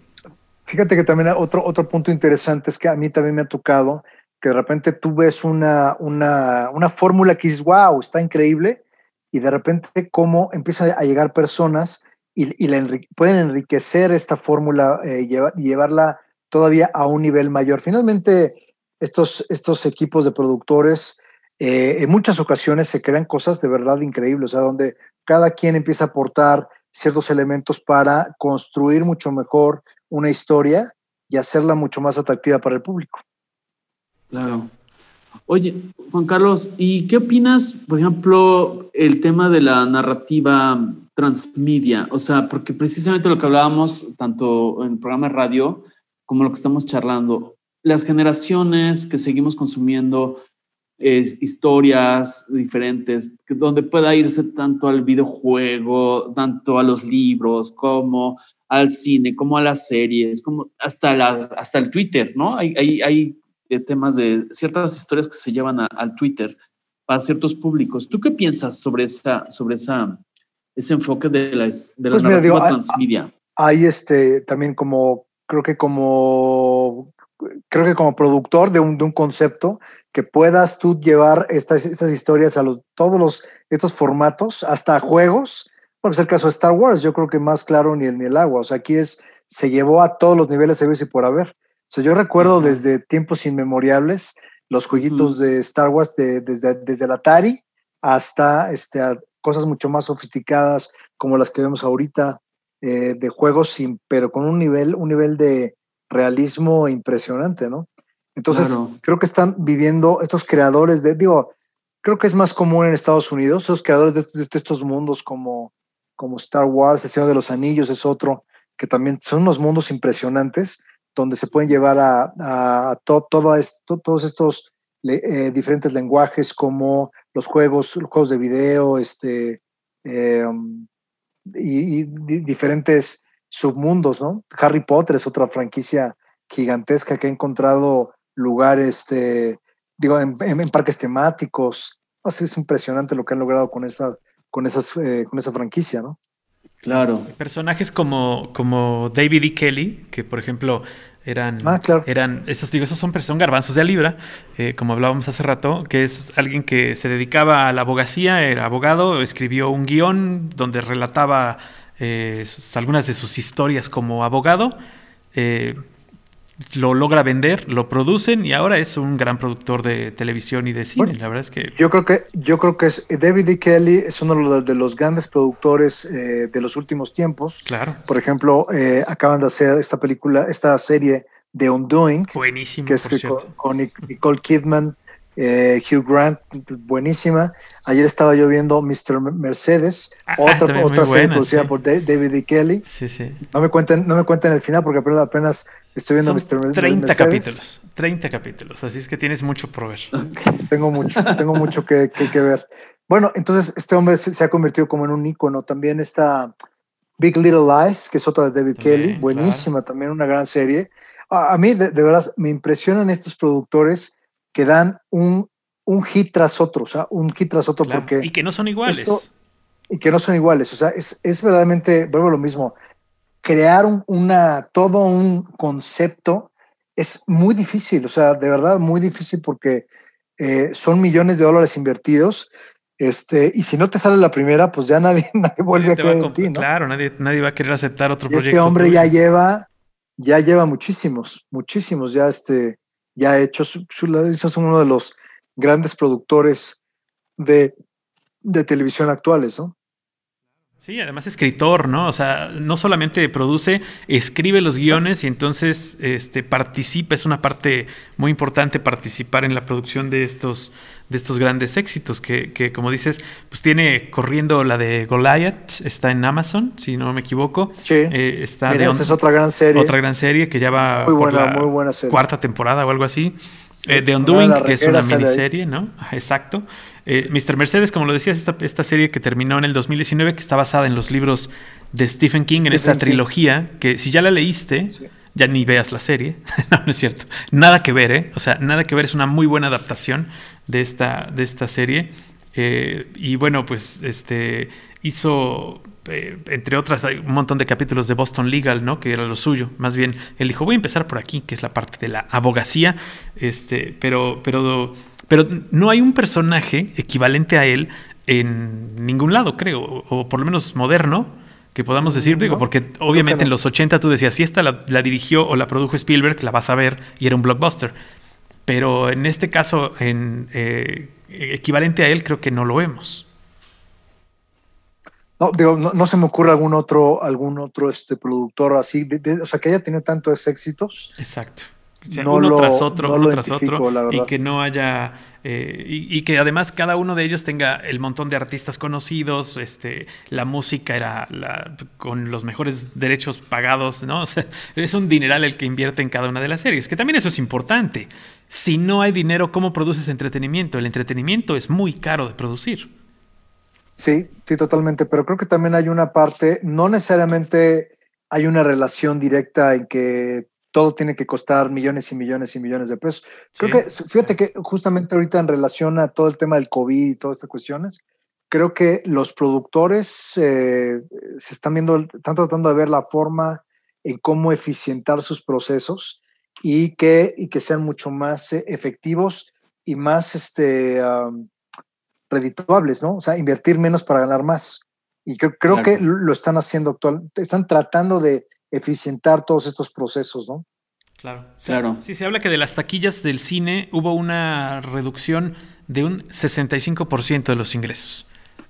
Fíjate que también otro, otro punto interesante es que a mí también me ha tocado que de repente tú ves una, una, una fórmula que dices, wow, está increíble, y de repente cómo empiezan a llegar personas y, y pueden enriquecer esta fórmula eh, y llevarla todavía a un nivel mayor. Finalmente, estos, estos equipos de productores eh, en muchas ocasiones se crean cosas de verdad increíbles, o sea, donde cada quien empieza a aportar ciertos elementos para construir mucho mejor una historia y hacerla mucho más atractiva para el público. Claro. Oye, Juan Carlos, ¿y qué opinas, por ejemplo, el tema de la narrativa transmedia? O sea, porque precisamente lo que hablábamos tanto en el programa de radio como lo que estamos charlando, las generaciones que seguimos consumiendo historias diferentes, donde pueda irse tanto al videojuego, tanto a los libros, como al cine, como a las series, como hasta, las, hasta el Twitter, ¿no? Hay, hay, hay eh, temas de ciertas historias que se llevan al Twitter para ciertos públicos. ¿Tú qué piensas sobre, esa, sobre esa, ese enfoque de la, de la pues narrativa transmedia? Hay este, también como, creo que como creo que como productor de un, de un concepto, que puedas tú llevar estas, estas historias a los, todos los, estos formatos, hasta juegos. Bueno, es el caso de Star Wars, yo creo que más claro ni el, ni el agua. O sea, aquí es, se llevó a todos los niveles de y por haber. O sea, yo recuerdo desde tiempos inmemoriales los jueguitos de Star Wars de, desde, desde el Atari hasta este, cosas mucho más sofisticadas como las que vemos ahorita eh, de juegos, sin, pero con un nivel, un nivel de, realismo impresionante, ¿no? Entonces, creo que están viviendo estos creadores de, digo, creo que es más común en Estados Unidos, esos creadores de, estos mundos como, como Star Wars, El Señor de los Anillos es otro, que también son unos mundos impresionantes donde se pueden llevar a, a, todo esto, todos estos eh, diferentes lenguajes como los juegos, los juegos de video, este, eh, y, diferentes submundos, ¿no? Harry Potter es otra franquicia gigantesca que ha encontrado lugares, este, digo, en, parques temáticos. Así es impresionante lo que han logrado con esa, con esas, eh, con esa franquicia, ¿no? Claro. Personajes como, como David E. Kelly, que por ejemplo eran, ah, eran estos digo, esos son, son garbanzos de libra, eh, como hablábamos hace rato, que es alguien que se dedicaba a la abogacía, era abogado, escribió un guion donde relataba eh, algunas de sus historias como abogado. Eh, lo logra vender, lo producen y ahora es un gran productor de televisión y de cine. la verdad es que yo creo que yo creo que es David E. Kelly es uno de los grandes productores eh, de los últimos tiempos. Claro. Por ejemplo, acaban de hacer esta película, esta serie de Undoing, buenísimo, que es con Nicole Kidman eh, Hugh Grant, buenísima. Ayer estaba yo viendo Mr. Mercedes, ah, otra, otra serie producida por David E. Kelly. Sí, sí. No me cuenten, no me cuenten el final porque apenas estoy viendo Mr. Mercedes. 30 capítulos, 30 capítulos, así es que tienes mucho por ver. tengo mucho, tengo mucho que, que, ver. Bueno, entonces este hombre se, ha convertido como en un ícono. También está Big Little Lies, que es otra de David Kelly, buenísima, también una gran serie. A, mí, de verdad, me impresionan estos productores que dan un, un hit tras otro, o sea, un hit tras otro porque... Y que no son iguales. y que no son iguales, o sea, es, es verdaderamente, vuelvo a lo mismo, crear un, una, todo un concepto es muy difícil, o sea, de verdad muy difícil porque eh, son millones de dólares invertidos. Este, y si no te sale la primera, pues ya nadie, <laughs> nadie vuelve a creer en ti, ¿no? Claro, nadie, nadie va a querer aceptar otro Y proyecto. este hombre tuyo. ya lleva, ya lleva muchísimos, muchísimos, ya este, ya ha hecho, su, su- de hecho, es uno de los grandes productores de, de televisión actuales, ¿no? Sí, además escritor, ¿no? O sea, no solamente produce, escribe los guiones y entonces este, participa, es una parte muy importante participar en la producción de estos, de estos grandes éxitos, que, que, como dices, pues tiene corriendo la de Goliath, está en Amazon, si no me equivoco. Sí. Eh, está Mira, de esa es otra gran serie. otra gran serie que ya va Muy por buena, la muy buena serie. cuarta temporada o algo así. Eh, The Undoing, que es una miniserie, ¿no? Exacto. Eh, Mr. Mercedes, como lo decías, esta, esta serie que terminó en el 2019, que está basada en los libros de Stephen King, en esta King. trilogía, que si ya la leíste, Sí. ya ni veas la serie. <laughs> no, no es cierto. Nada que ver, ¿eh? O sea, nada que ver, es una muy buena adaptación de esta, de esta serie. Eh, y bueno, pues este hizo, eh, entre otras, hay un montón de capítulos de Boston Legal, ¿no? Que era lo suyo. Más bien, él dijo, voy a empezar por aquí, que es la parte de la abogacía. Este, pero, pero, pero no hay un personaje equivalente a él en ningún lado, creo, o, o por lo menos moderno, que podamos decir, digo, porque obviamente no. en los 80 tú decías, si esta la, la dirigió o la produjo Spielberg, la vas a ver y era un blockbuster. Pero en este caso, en eh, equivalente a él, creo que no lo vemos. No, digo, no, no se me ocurre algún otro, algún otro este, productor así, de- de- o sea, que haya tenido tantos éxitos. Exacto. O sea, No uno lo- tras otro, no uno tras otro, y que no haya, eh, y, y que además cada uno de ellos tenga el montón de artistas conocidos, este, la música era la, con los mejores derechos pagados, ¿no? <laughs> O sea, es un dineral el que invierte en cada una de las series, que también eso es importante. Si no hay dinero, ¿cómo produces entretenimiento? El entretenimiento es muy caro de producir. Sí, sí, totalmente, pero creo que también hay una parte, no necesariamente hay una relación directa en que todo tiene que costar millones y millones y millones de pesos. Creo Sí. que, fíjate que justamente ahorita en relación a todo el tema del COVID y todas estas cuestiones, creo que los productores eh, se están viendo, están tratando de ver la forma en cómo eficientar sus procesos y que, y que sean mucho más eh, efectivos y más este, redituables, ¿no? O sea, invertir menos para ganar más. Y creo, creo Claro. que lo están haciendo actual, están tratando de eficientar todos estos procesos, ¿no? Claro. Claro. Sí, se habla que de las taquillas del cine hubo una reducción de un 65% de los ingresos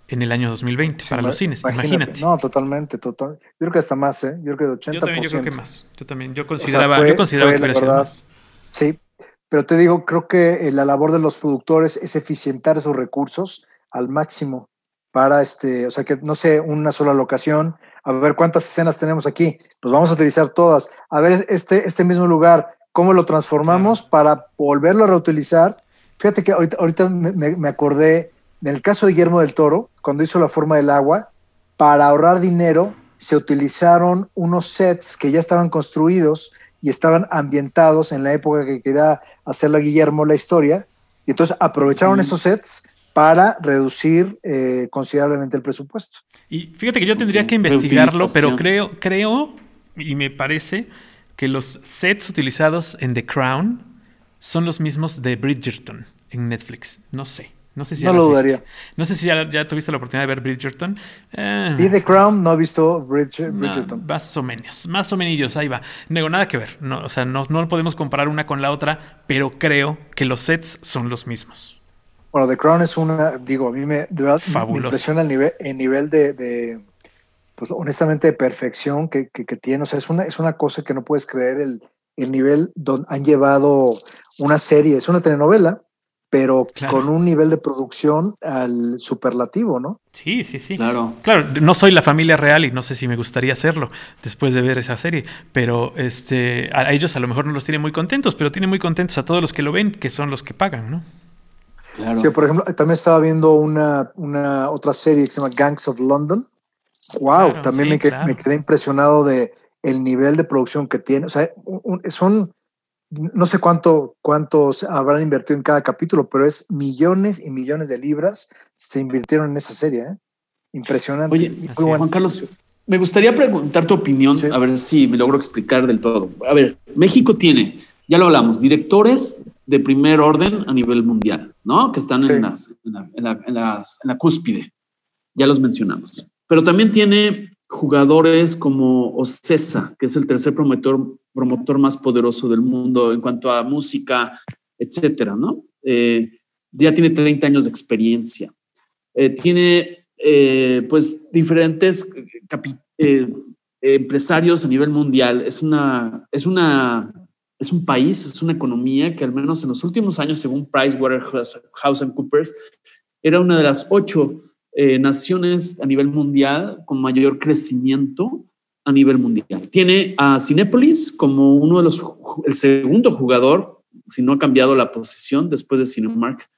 en el año 2020 para Sí, los cines. Imagínate. No, totalmente, total. Yo creo que hasta más, ¿eh? Yo creo que de 80%. yo también yo creo que más. Yo también. Yo consideraba, fue- yo consideraba fue, que la verdad, más. Sí, pero te digo, creo que eh, la labor de los productores es eficientar esos recursos al máximo para este, o sea, que no sé, una sola locación, a ver cuántas escenas tenemos aquí, pues vamos a utilizar todas, a ver este, este mismo lugar, cómo lo transformamos para volverlo a reutilizar. Fíjate que ahorita, ahorita me, me- me acordé, en el caso de Guillermo del Toro, cuando hizo la forma del agua, para ahorrar dinero, se utilizaron unos sets que ya estaban construidos y estaban ambientados en la época que quería hacerla Guillermo la historia. Y entonces aprovecharon esos sets para reducir eh, considerablemente el presupuesto. Y fíjate que yo tendría que investigarlo, pero creo, creo, y me parece que los sets utilizados en The Crown son los mismos de Bridgerton en Netflix. No sé. No sé si ya lo dudaría. No sé si ya, ya tuviste la oportunidad de ver Bridgerton. Eh, Vi The Crown, no he visto Bridger- no, Bridgerton. más o menos, más o menos, ahí va. Digo, nada que ver. No, o sea, no, no podemos comparar una con la otra, pero creo que los sets son los mismos. Bueno, The Crown es una, digo, a mí me, de verdad, me impresiona el nivel, el nivel de, de, pues honestamente, de perfección que, que, que tiene. O sea, es una, es una cosa que no puedes creer el, el nivel donde han llevado una serie. Es una telenovela, pero Claro. con un nivel de producción al superlativo, ¿no? Sí, sí, sí. Claro. Claro, no soy la familia real y no sé si me gustaría hacerlo después de ver esa serie, pero este, a ellos a lo mejor no los tiene muy contentos, pero tiene muy contentos a todos los que lo ven, que son los que pagan, ¿no? Claro. Sí, por ejemplo, también estaba viendo una, una otra serie que se llama Gangs of London. Wow, Claro, también sí, me, quedé, claro. me quedé impresionado de el nivel de producción que tiene. O sea, un- un- son, no sé cuánto, cuántos habrán invertido en cada capítulo, pero es millones y millones de libras se invirtieron en esa serie. ¿eh? Impresionante. Oye, muy. Juan Carlos, me gustaría preguntar tu opinión, Sí. a ver si me logro explicar del todo. A ver, México tiene, ya lo hablamos, directores de primer orden a nivel mundial, ¿no? Que están en, las, en, la, en, la, cúspide. Ya los mencionamos. Pero también tiene jugadores como Ocesa, que es el tercer promotor, promotor más poderoso del mundo en cuanto a música, etcétera, ¿no? Eh, ya tiene 30 años de experiencia. Eh, tiene, eh, pues, diferentes empresarios a nivel mundial. Es una, es una es un país, es una economía que al menos en los últimos años, según PricewaterhouseCoopers, era una de las ocho eh, naciones a nivel mundial con mayor crecimiento a nivel mundial. Tiene a Cinepolis como uno de los, el segundo jugador, si no ha cambiado la posición después de Cinemark,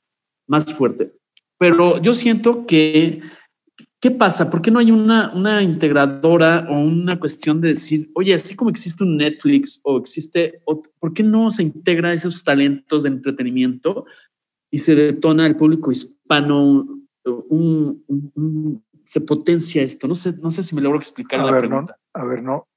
más fuerte. Pero yo siento que ¿Qué pasa? ¿Por qué no hay una, una, integradora o una cuestión de decir, oye, así como existe un Netflix o existe, ¿por qué no se integra esos talentos de entretenimiento y se detona el público hispano, se potencia esto? No sé, no sé si me logro explicar a la ver, pregunta. No, a ver, no,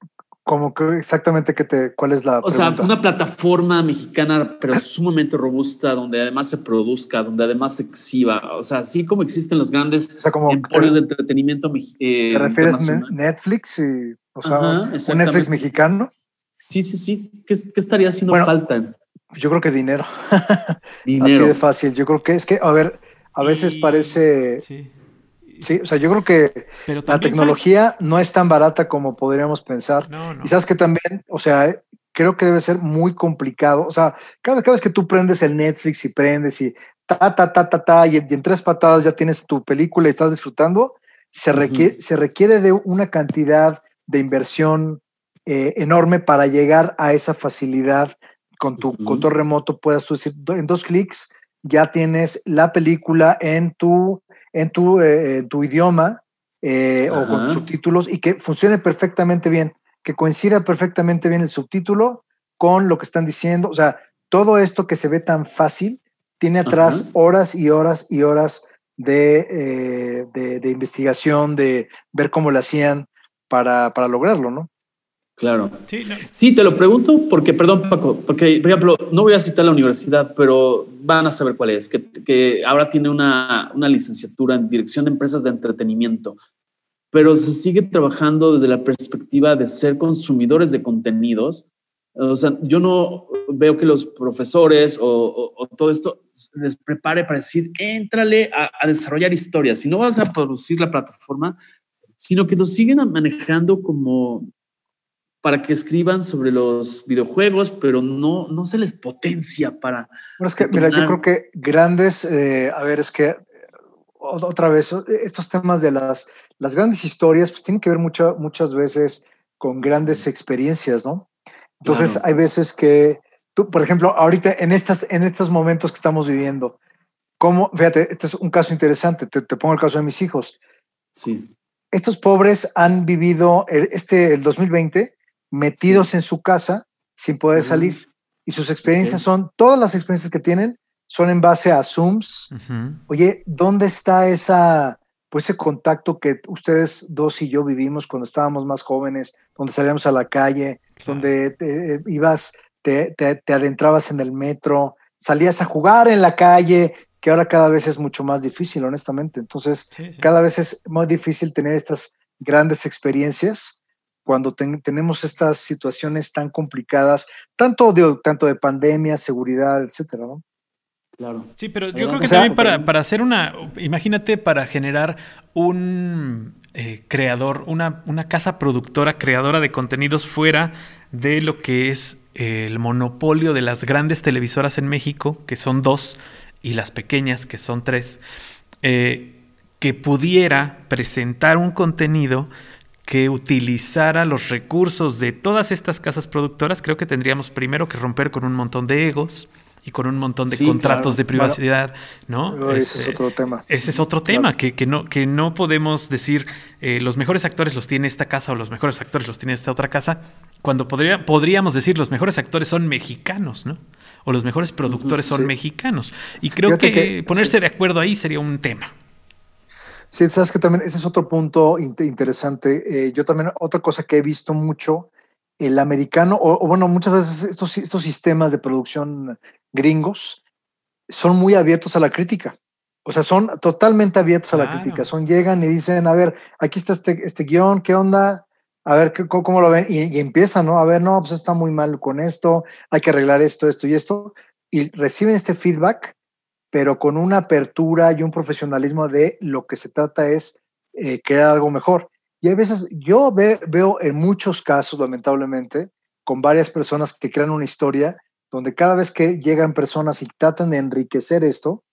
como que exactamente que te, cuál es la. O sea, una plataforma mexicana, pero sumamente robusta, donde además se produzca, donde además se exhiba. O sea, así como existen los grandes o emporios de entretenimiento. Eh, ¿Te refieres Netflix? Y, o sea, un Netflix mexicano. Sí, sí, sí. ¿Qué, qué estaría haciendo falta? Yo creo que dinero. <laughs> dinero. Así de fácil. Yo creo que es que, a ver, a veces parece. Sí Sí, o sea, yo creo que la tecnología no es tan barata como podríamos pensar. Y sabes que también, o sea, creo que debe ser muy complicado. O sea, cada, vez que tú prendes el Netflix y prendes y ta, ta, ta, ta, ta, y, en tres patadas ya tienes tu película y estás disfrutando, se requiere, se requiere de una cantidad de inversión eh, enorme para llegar a esa facilidad con tu control remoto. Puedas tú decir, en dos clics ya tienes la película en tu en tu, eh, tu idioma eh, o con subtítulos y que funcione perfectamente bien, que coincida perfectamente bien el subtítulo con lo que están diciendo. O sea, todo esto que se ve tan fácil tiene atrás horas y horas y horas de, eh, de, investigación, de ver cómo lo hacían para, para lograrlo, ¿no? Claro. Sí, te lo pregunto porque, perdón Paco, porque, por ejemplo, no voy a citar la universidad, pero van a saber cuál es, que, ahora tiene una, una, licenciatura en dirección de empresas de entretenimiento, pero se sigue trabajando desde la perspectiva de ser consumidores de contenidos. O sea, yo no veo que los profesores o, todo esto les prepare para decir, éntrale a, a desarrollar historias. Si no vas a producir la plataforma, sino que nos siguen manejando como para que escriban sobre los videojuegos, pero no, no se les potencia para... Bueno, es que, mira, yo creo que grandes, eh, a ver, es que otra vez, estos temas de las, las grandes historias, pues tienen que ver mucho, muchas veces con grandes experiencias, ¿no? Entonces, hay veces que tú, por ejemplo, ahorita en, estas, en estos momentos que estamos viviendo, como, fíjate, este es un caso interesante, te, te pongo el caso de mis hijos. Sí. Estos pobres han vivido este, el 2020 metidos en su casa sin poder salir. Y sus experiencias son, todas las experiencias que tienen son en base a Zooms. Oye, ¿dónde está esa, pues ese contacto que ustedes dos y yo vivimos cuando estábamos más jóvenes, donde salíamos a la calle, donde te, ibas, te, te, adentrabas en el metro, salías a jugar en la calle, que ahora cada vez es mucho más difícil, honestamente. Entonces, cada vez es más difícil tener estas grandes experiencias cuando tenemos estas situaciones tan complicadas, tanto de, tanto de pandemia, seguridad, etcétera, ¿no? Claro. Sí, pero yo creo que también para, para, hacer una, imagínate, para generar un eh, creador, una, una, casa productora, creadora de contenidos fuera de lo que es el monopolio de las grandes televisoras en México, que son dos, y las pequeñas, que son tres, eh, que pudiera presentar un contenido que utilizara los recursos de todas estas casas productoras, creo que tendríamos primero que romper con un montón de egos y con un montón de contratos de privacidad, ¿no? ese es otro tema. Ese es otro tema, que, que, no, que no podemos decir eh, los mejores actores los tiene esta casa o los mejores actores los tiene esta otra casa, cuando podría, podríamos decir los mejores actores son mexicanos, ¿no? O los mejores productores son mexicanos. Y creo que, ponerse de acuerdo ahí sería un tema. Sí, sabes que también ese es otro punto interesante. Eh, yo también, otra cosa que he visto mucho el americano, o, bueno, muchas veces estos, estos sistemas de producción gringos son muy abiertos a la crítica. O sea, son totalmente abiertos a la crítica. Son, llegan y dicen, a ver, aquí está este, este guion, ¿qué onda? A ver, ¿cómo, lo ven? Y, empiezan, ¿no? A ver, no, pues está muy mal con esto, hay que arreglar esto, esto y esto. Y reciben este feedback, pero con una apertura y un profesionalismo de lo que se trata es eh, crear algo mejor. Y hay veces, yo veo en muchos casos, lamentablemente, con varias personas que crean una historia, donde cada vez que llegan personas y tratan de enriquecer esto,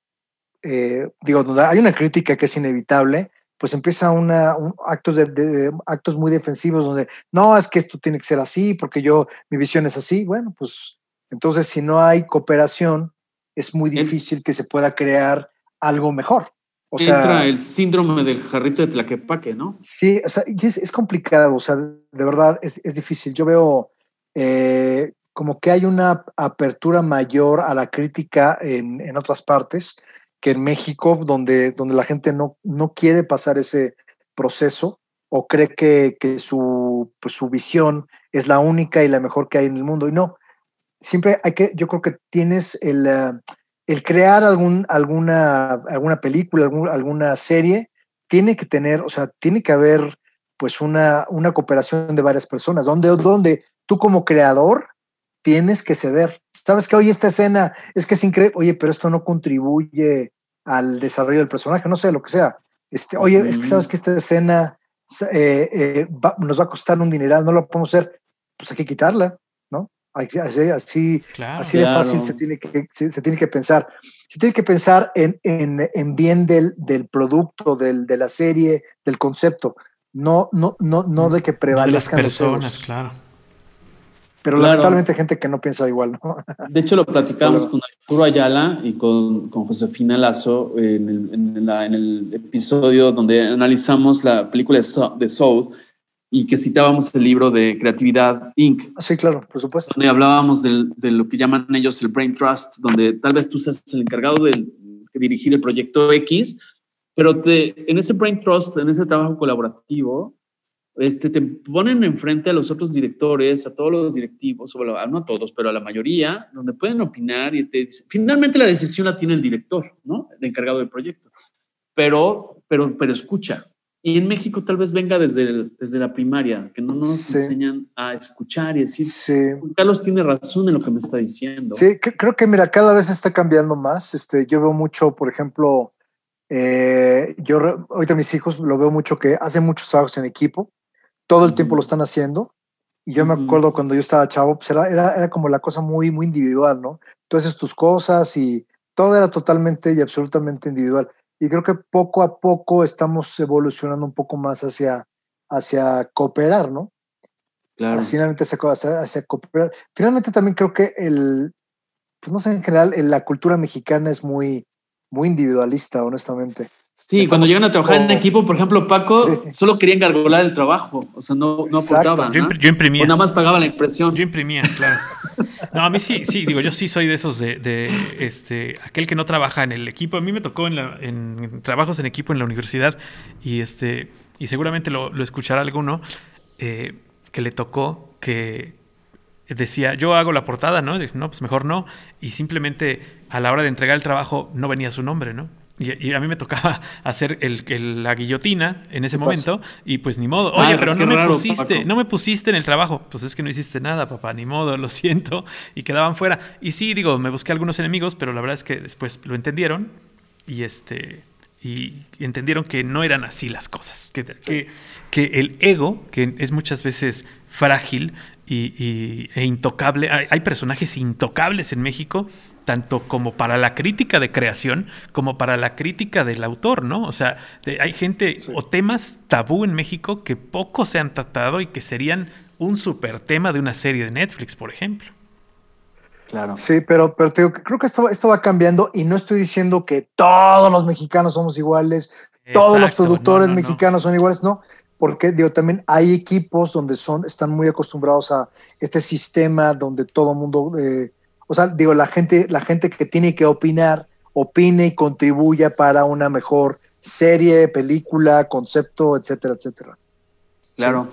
eh, digo, hay una crítica que es inevitable, pues empieza una, un, actos, actos muy defensivos donde, no, es que esto tiene que ser así, porque yo, mi visión es así. Bueno, pues entonces si no hay cooperación, es muy difícil que se pueda crear algo mejor. O Entra el síndrome del jarrito de Tlaquepaque, ¿no? Sí, o sea, es, es complicado, o sea, de verdad es, es difícil. Yo veo eh, como que hay una apertura mayor a la crítica en, en, otras partes que en México, donde, donde la gente no, no quiere pasar ese proceso o cree que, que su, pues, su visión es la única y la mejor que hay en el mundo. Y no, siempre hay que, yo creo que tienes el... Uh, el crear algún, alguna, alguna película, alguna serie, tiene que tener, o sea, tiene que haber pues una, una cooperación de varias personas, donde, donde tú como creador tienes que ceder. Sabes que hoy esta escena es que es increíble, oye, pero esto no contribuye al desarrollo del personaje, no sé, lo que sea. Este, oye, es que sabes que esta escena eh, eh, nos va a costar un dineral, no lo podemos hacer, pues hay que quitarla. Así, así, de fácil se tiene, que, se, tiene que pensar. Se tiene que pensar en, en, en bien del, del producto, del, de la serie, del concepto, no, no, no, no de que prevalezcan las personas, claro. Pero lamentablemente hay gente que no piensa igual, ¿no? <laughs> De hecho, lo platicamos con Arturo Ayala y con, con Josefina Lazo en el, en, en el, episodio donde analizamos la película de Soul y que citábamos el libro de Creatividad Inc. Sí, claro, por supuesto. Donde hablábamos de lo que llaman ellos el Brain Trust, donde tal vez tú seas el encargado de dirigir el proyecto X, pero te, en ese Brain Trust, en ese trabajo colaborativo, este, te ponen enfrente a los otros directores, a todos los directivos, o no a todos, pero a la mayoría, donde pueden opinar y te, finalmente la decisión la tiene el director, ¿no? El encargado del proyecto. Pero, pero, pero escucha, y en México tal vez venga desde, desde la primaria, que no nos enseñan a escuchar y decir, sí. Carlos tiene razón en lo que me está diciendo. Sí, creo que mira, cada vez está cambiando más. Este, yo veo mucho, por ejemplo, eh, yo ahorita mis hijos lo veo mucho que hacen muchos trabajos en equipo, todo el tiempo lo están haciendo. Y yo me acuerdo cuando yo estaba chavo, pues era, era, era como la cosa muy, muy individual, ¿no? Tú haces tus cosas y todo era totalmente y absolutamente individual y creo que poco a poco estamos evolucionando un poco más hacia, hacia cooperar, ¿no? Claro. Finalmente hacia, hacia, cooperar. Finalmente también creo que el, pues no sé, en general, la cultura mexicana es muy, muy individualista, honestamente. Sí, cuando llegan a trabajar en equipo, por ejemplo, Paco solo quería engargolar el trabajo, o sea, no, no aportaba. Yo, yo, imprimía. O nada más pagaba la impresión. Yo imprimía, claro. No, a mí sí, sí, digo, yo sí soy de esos de, de este, aquel que no trabaja en el equipo. A mí me tocó en, la, en trabajos en equipo en la universidad y este, y seguramente lo, lo escuchará alguno, eh, que le tocó que decía, yo hago la portada, ¿no? no, pues mejor no. Y simplemente a la hora de entregar el trabajo no venía su nombre, ¿no? Y, a mí me tocaba <laughs> hacer el, la guillotina en ese momento y pues ni modo. Oye, pero no me pusiste, no me pusiste en el trabajo. Pues es que no hiciste nada, papá, ni modo, lo <laughs> siento. Y quedaban fuera. Y sí, digo, me busqué algunos enemigos, pero la verdad es que después lo entendieron y este y entendieron que no eran así las cosas. Que, que, que el ego, que es muchas veces frágil y, e intocable, hay personajes intocables en México tanto como para la crítica de creación como para la crítica del autor, ¿no? O sea, hay gente o temas tabú en México que poco se han tratado y que serían un super tema de una serie de Netflix, por ejemplo. Claro. Sí, pero, pero creo que esto, esto va cambiando y no estoy diciendo que todos los mexicanos somos iguales, todos los productores mexicanos son iguales, no, porque digo, también hay equipos donde son, están muy acostumbrados a este sistema donde todo el mundo eh, o sea, digo, la gente, la gente que tiene que opinar, opine y contribuya para una mejor serie, película, concepto, etcétera, etcétera. Claro.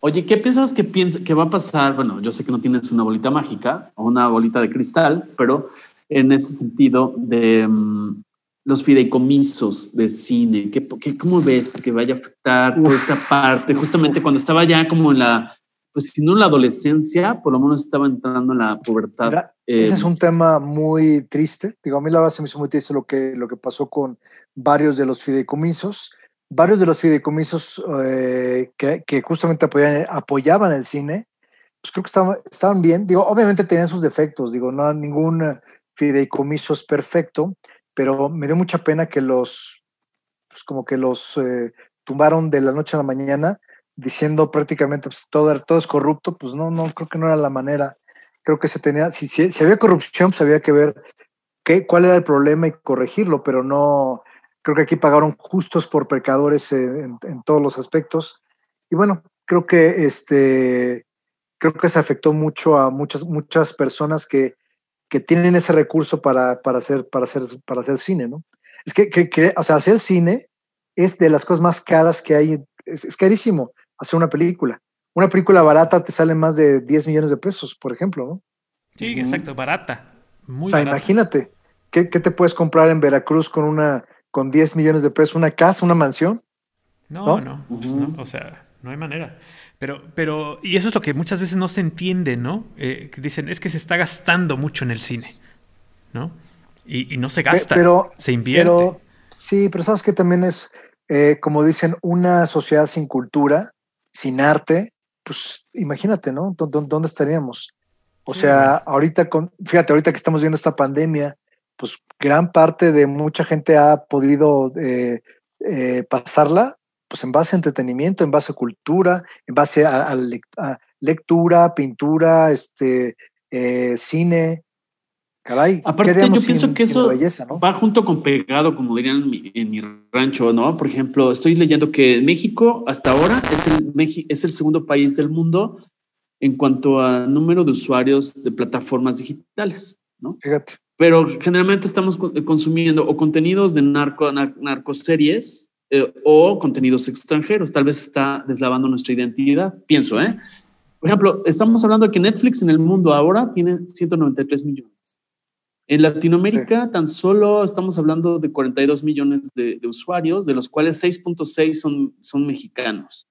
Oye, ¿qué piensas que, piensa, que va a pasar? Bueno, yo sé que no tienes una bolita mágica o una bolita de cristal, pero en ese sentido de mm, los fideicomisos de cine, ¿qué, qué, cómo ves que vaya a afectar toda esta parte? Justamente cuando estaba ya como en la, pues si no la adolescencia, por lo menos estaba entrando en la pubertad. ese es eh, un tema muy triste. Digo, a mí la verdad se me hizo muy triste lo que, lo que pasó con varios de los fideicomisos varios de los fideicomisos eh, que, justamente apoyaban, el cine, pues creo que estaban, estaban, bien. Digo, obviamente tenían sus defectos, digo, no ningún fideicomiso es perfecto, pero me dio mucha pena que los, pues como que los eh, tumbaron de la noche a la mañana diciendo prácticamente pues, todo, todo es corrupto, pues no, no, creo que no era la manera. Creo que se tenía, si, si, había corrupción, pues había que ver qué, cuál era el problema y corregirlo, pero no, Creo que aquí pagaron justos por pecadores en, todos los aspectos. Y bueno, creo que este creo que se afectó mucho a muchas, muchas personas que, que tienen ese recurso para, para, hacer, para, hacer, para hacer cine, ¿no? Es que, que, o sea, hacer cine es de las cosas más caras que hay. Es, carísimo hacer una película. Una película barata te sale más de 10 millones de pesos, por ejemplo, ¿no? Sí, exacto, barata. Muy o sea, imagínate, ¿qué, ¿qué, te puedes comprar en Veracruz con una con 10 millones de pesos una casa, una mansión. No, no, pues no, o sea, no hay manera. Pero, pero, y eso es lo que muchas veces no se entiende, ¿no? Eh, dicen, es que se está gastando mucho en el cine, ¿no? Y, no se gasta, pero, se invierte. sí, pero sabes que también es, eh, como dicen, una sociedad sin cultura, sin arte, pues imagínate, ¿no? ¿Dónde, estaríamos? O sea, ahorita, con, fíjate, ahorita que estamos viendo esta pandemia, pues gran parte de mucha gente ha podido eh, eh, pasarla pues en base a entretenimiento, en base a cultura, en base a, lectura, pintura, este, eh, cine. Caray, Aparte, yo pienso que eso va junto con pegado, como dirían en mi, rancho, ¿no? Por ejemplo, estoy leyendo que México hasta ahora es el, es el segundo país del mundo en cuanto a número de usuarios de plataformas digitales, ¿no? Fíjate pero generalmente estamos eh, consumiendo o contenidos de narco, narcoseries eh, o contenidos extranjeros. Tal vez está deslavando nuestra identidad, pienso, ¿eh? Por ejemplo, estamos hablando de que Netflix en el mundo ahora tiene 193 millones. En Latinoamérica tan solo estamos hablando de 42 millones de, de usuarios, de los cuales 6.6 son, son mexicanos.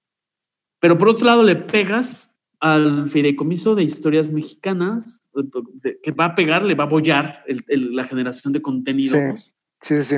Pero por otro lado, le pegas al fideicomiso de historias mexicanas, que va a pegar, le va a apoyar la generación de contenidos. Sí, sí, sí.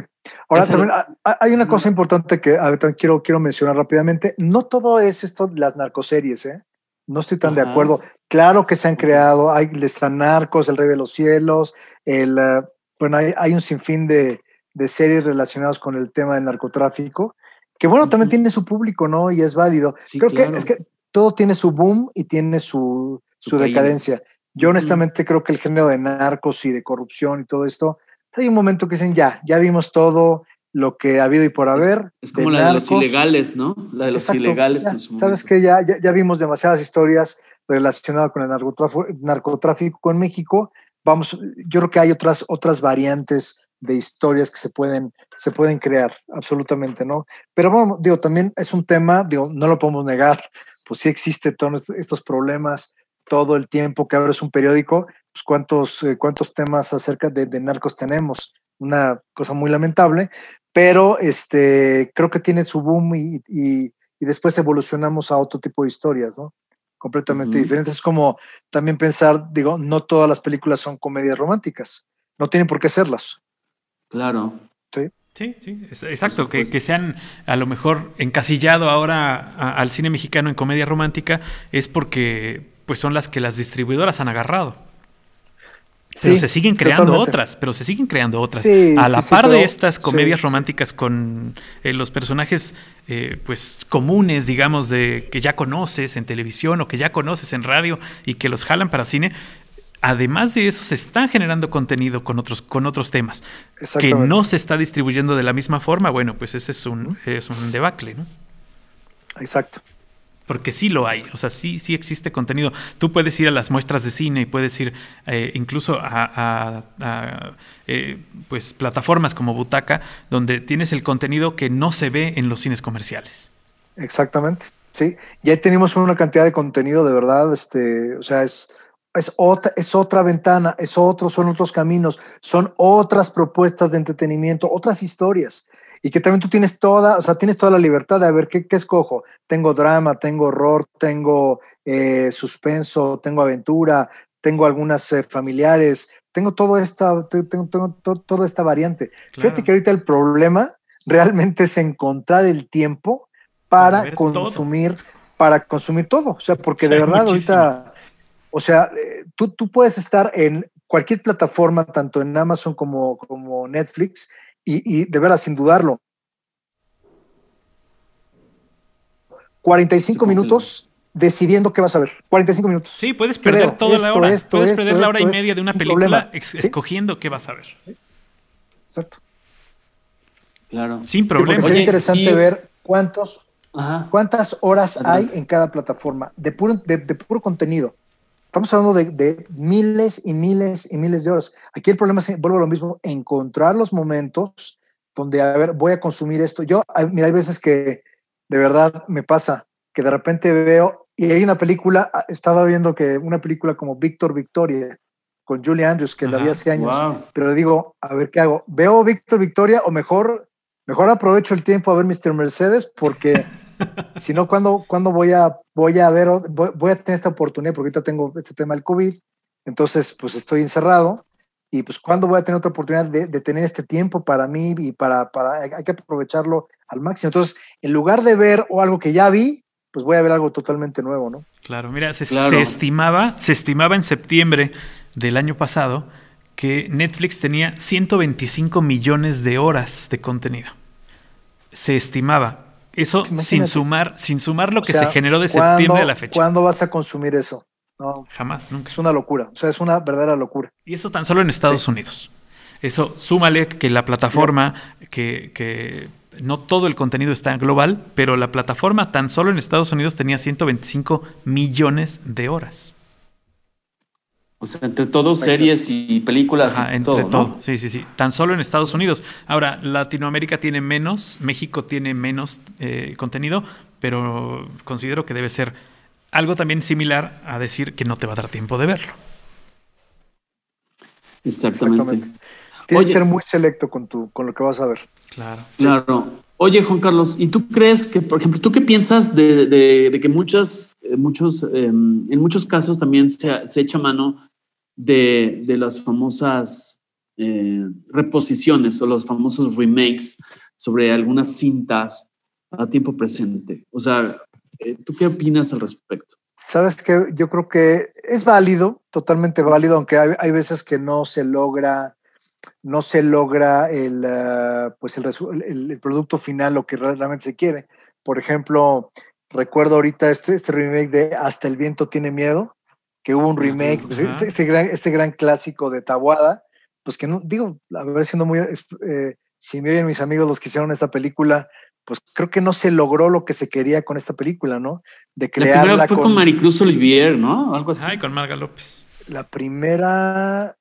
Ahora también hay una cosa importante que quiero, quiero mencionar rápidamente. No todo es esto las narcoseries, ¿eh? No estoy tan de acuerdo. Claro que se han creado, hay están narcos, el rey de los cielos, el, eh, bueno, hay, un sinfín de, de, series relacionadas con el tema del narcotráfico, que bueno, también tiene su público, ¿no? Y es válido. Creo que es que todo tiene su boom y tiene su, su, decadencia. Yo honestamente creo que el género de narcos y de corrupción y todo esto, hay un momento que dicen ya, ya vimos todo lo que ha habido y por haber. Es, como la de los ilegales, ¿no? La de los ilegales. Sabes que ya, ya, vimos demasiadas historias relacionadas con el narcotráfico, narcotráfico en México. Vamos, yo creo que hay otras, otras variantes de historias que se pueden, se pueden crear, absolutamente, ¿no? Pero bueno, digo, también es un tema, digo, no lo podemos negar, pues sí existe todos estos problemas todo el tiempo que abres un periódico, pues cuántos, eh, cuántos temas acerca de, narcos tenemos, una cosa muy lamentable, pero este, creo que tiene su boom y, y, después evolucionamos a otro tipo de historias, ¿no? Completamente diferentes. Es como también pensar, digo, no todas las películas son comedias románticas, no tienen por qué serlas. Claro. Sí. Sí, sí, exacto, que, que, se han a lo mejor encasillado ahora al cine mexicano en comedia romántica es porque pues son las que las distribuidoras han agarrado. Pero se siguen creando otras, pero se siguen creando otras. a la par de estas comedias románticas con eh, los personajes eh, pues comunes, digamos, de que ya conoces en televisión o que ya conoces en radio y que los jalan para cine, además de eso, se están generando contenido con otros, con otros temas que no se está distribuyendo de la misma forma. Bueno, pues ese es un, es un debacle, ¿no? Exacto. Porque sí lo hay, o sea, sí, sí existe contenido. Tú puedes ir a las muestras de cine y puedes ir eh, incluso a, eh, pues, plataformas como Butaca, donde tienes el contenido que no se ve en los cines comerciales. Exactamente. Sí, y ahí tenemos una cantidad de contenido de verdad, este, o sea, es, es otra, es otra ventana, es otro, son otros caminos, son otras propuestas de entretenimiento, otras historias. Y que también tú tienes toda, o sea, tienes toda la libertad de ver qué, qué escojo. Tengo drama, tengo horror, tengo eh, suspenso, tengo aventura, tengo algunas eh, familiares, tengo todo esta, tengo, tengo toda esta variante. Fíjate que ahorita el problema realmente es encontrar el tiempo para, consumir, para consumir todo. O sea, porque de verdad ahorita, o sea, eh, tú, tú puedes estar en cualquier plataforma, tanto en Amazon como, como Netflix, y, y de veras, sin dudarlo. 45 minutos decidiendo qué vas a ver. 45 minutos. Sí, puedes perder toda la hora. puedes perder la hora y media de una película escogiendo qué vas a ver. Exacto. Claro. Sin problema. sería interesante ver cuántos, cuántas horas hay en cada plataforma de puro, de, puro contenido. Estamos hablando de, miles y miles y miles de horas. Aquí el problema es, vuelvo a lo mismo, encontrar los momentos donde, a ver, voy a consumir esto. Yo, mira, hay veces que de verdad me pasa que de repente veo, y hay una película, ah, estaba viendo que una película como Víctor Victoria, con Julie Andrews, que la vi hace años, pero le digo, a ver qué hago. ¿Veo Víctor Victoria o mejor, mejor aprovecho el tiempo a ver Mr. Mercedes? Porque si no, ¿cuándo, voy, a, voy a ver, voy, a tener esta oportunidad? Porque ahorita tengo este tema del COVID, entonces pues estoy encerrado. Y pues, ¿cuándo voy a tener otra oportunidad de, tener este tiempo para mí y para, para, hay que aprovecharlo al máximo? Entonces, en lugar de ver o algo que ya vi, pues voy a ver algo totalmente nuevo, ¿no? Claro, mira, se, estimaba, se estimaba en septiembre del año pasado que Netflix tenía 125 millones de horas de contenido. Se estimaba. Eso sin sumar, sin sumar lo que se generó de septiembre a la fecha. ¿Cuándo vas a consumir eso? No, Jamás, nunca. Es una locura. O sea, es una verdadera locura. Y eso tan solo en Estados Unidos. Eso, súmale que la plataforma que, que no todo el contenido está global, pero la plataforma tan solo en Estados Unidos tenía 125 millones de horas. O sea, entre todo, series y películas. entre todo, sí, sí, sí. Tan solo en Estados Unidos. Ahora, Latinoamérica tiene menos, México tiene menos eh, contenido, pero considero que debe ser algo también similar a decir que no te va a dar tiempo de verlo. Exactamente. Tienes que ser muy selecto con, tu, con lo que vas a ver. Claro. Claro. Oye, Juan Carlos, ¿y tú crees que, por ejemplo, tú qué piensas de, que muchas, eh, muchos, em, en muchos casos también se, echa mano de, las famosas eh, reposiciones o los famosos remakes sobre algunas cintas a tiempo presente? O sea, eh, ¿tú qué opinas al respecto? Sabes que yo creo que es válido, totalmente válido, aunque hay veces que no se logra no se logra el, ah, pues el, producto final, lo que realmente se quiere. Por ejemplo, recuerdo ahorita este, este remake de Hasta el viento tiene miedo, que hubo un remake, pues, este, este, gran, este gran clásico de Tabuada, pues que no, digo, a ver, siendo muy, eh, si me oyen mis amigos los que hicieron esta película, pues creo que no se logró lo que se quería con esta película, ¿no? De crearla la fue con, Maricruz Olivier, ¿no? Algo así. Ay, con Marga López. La primera,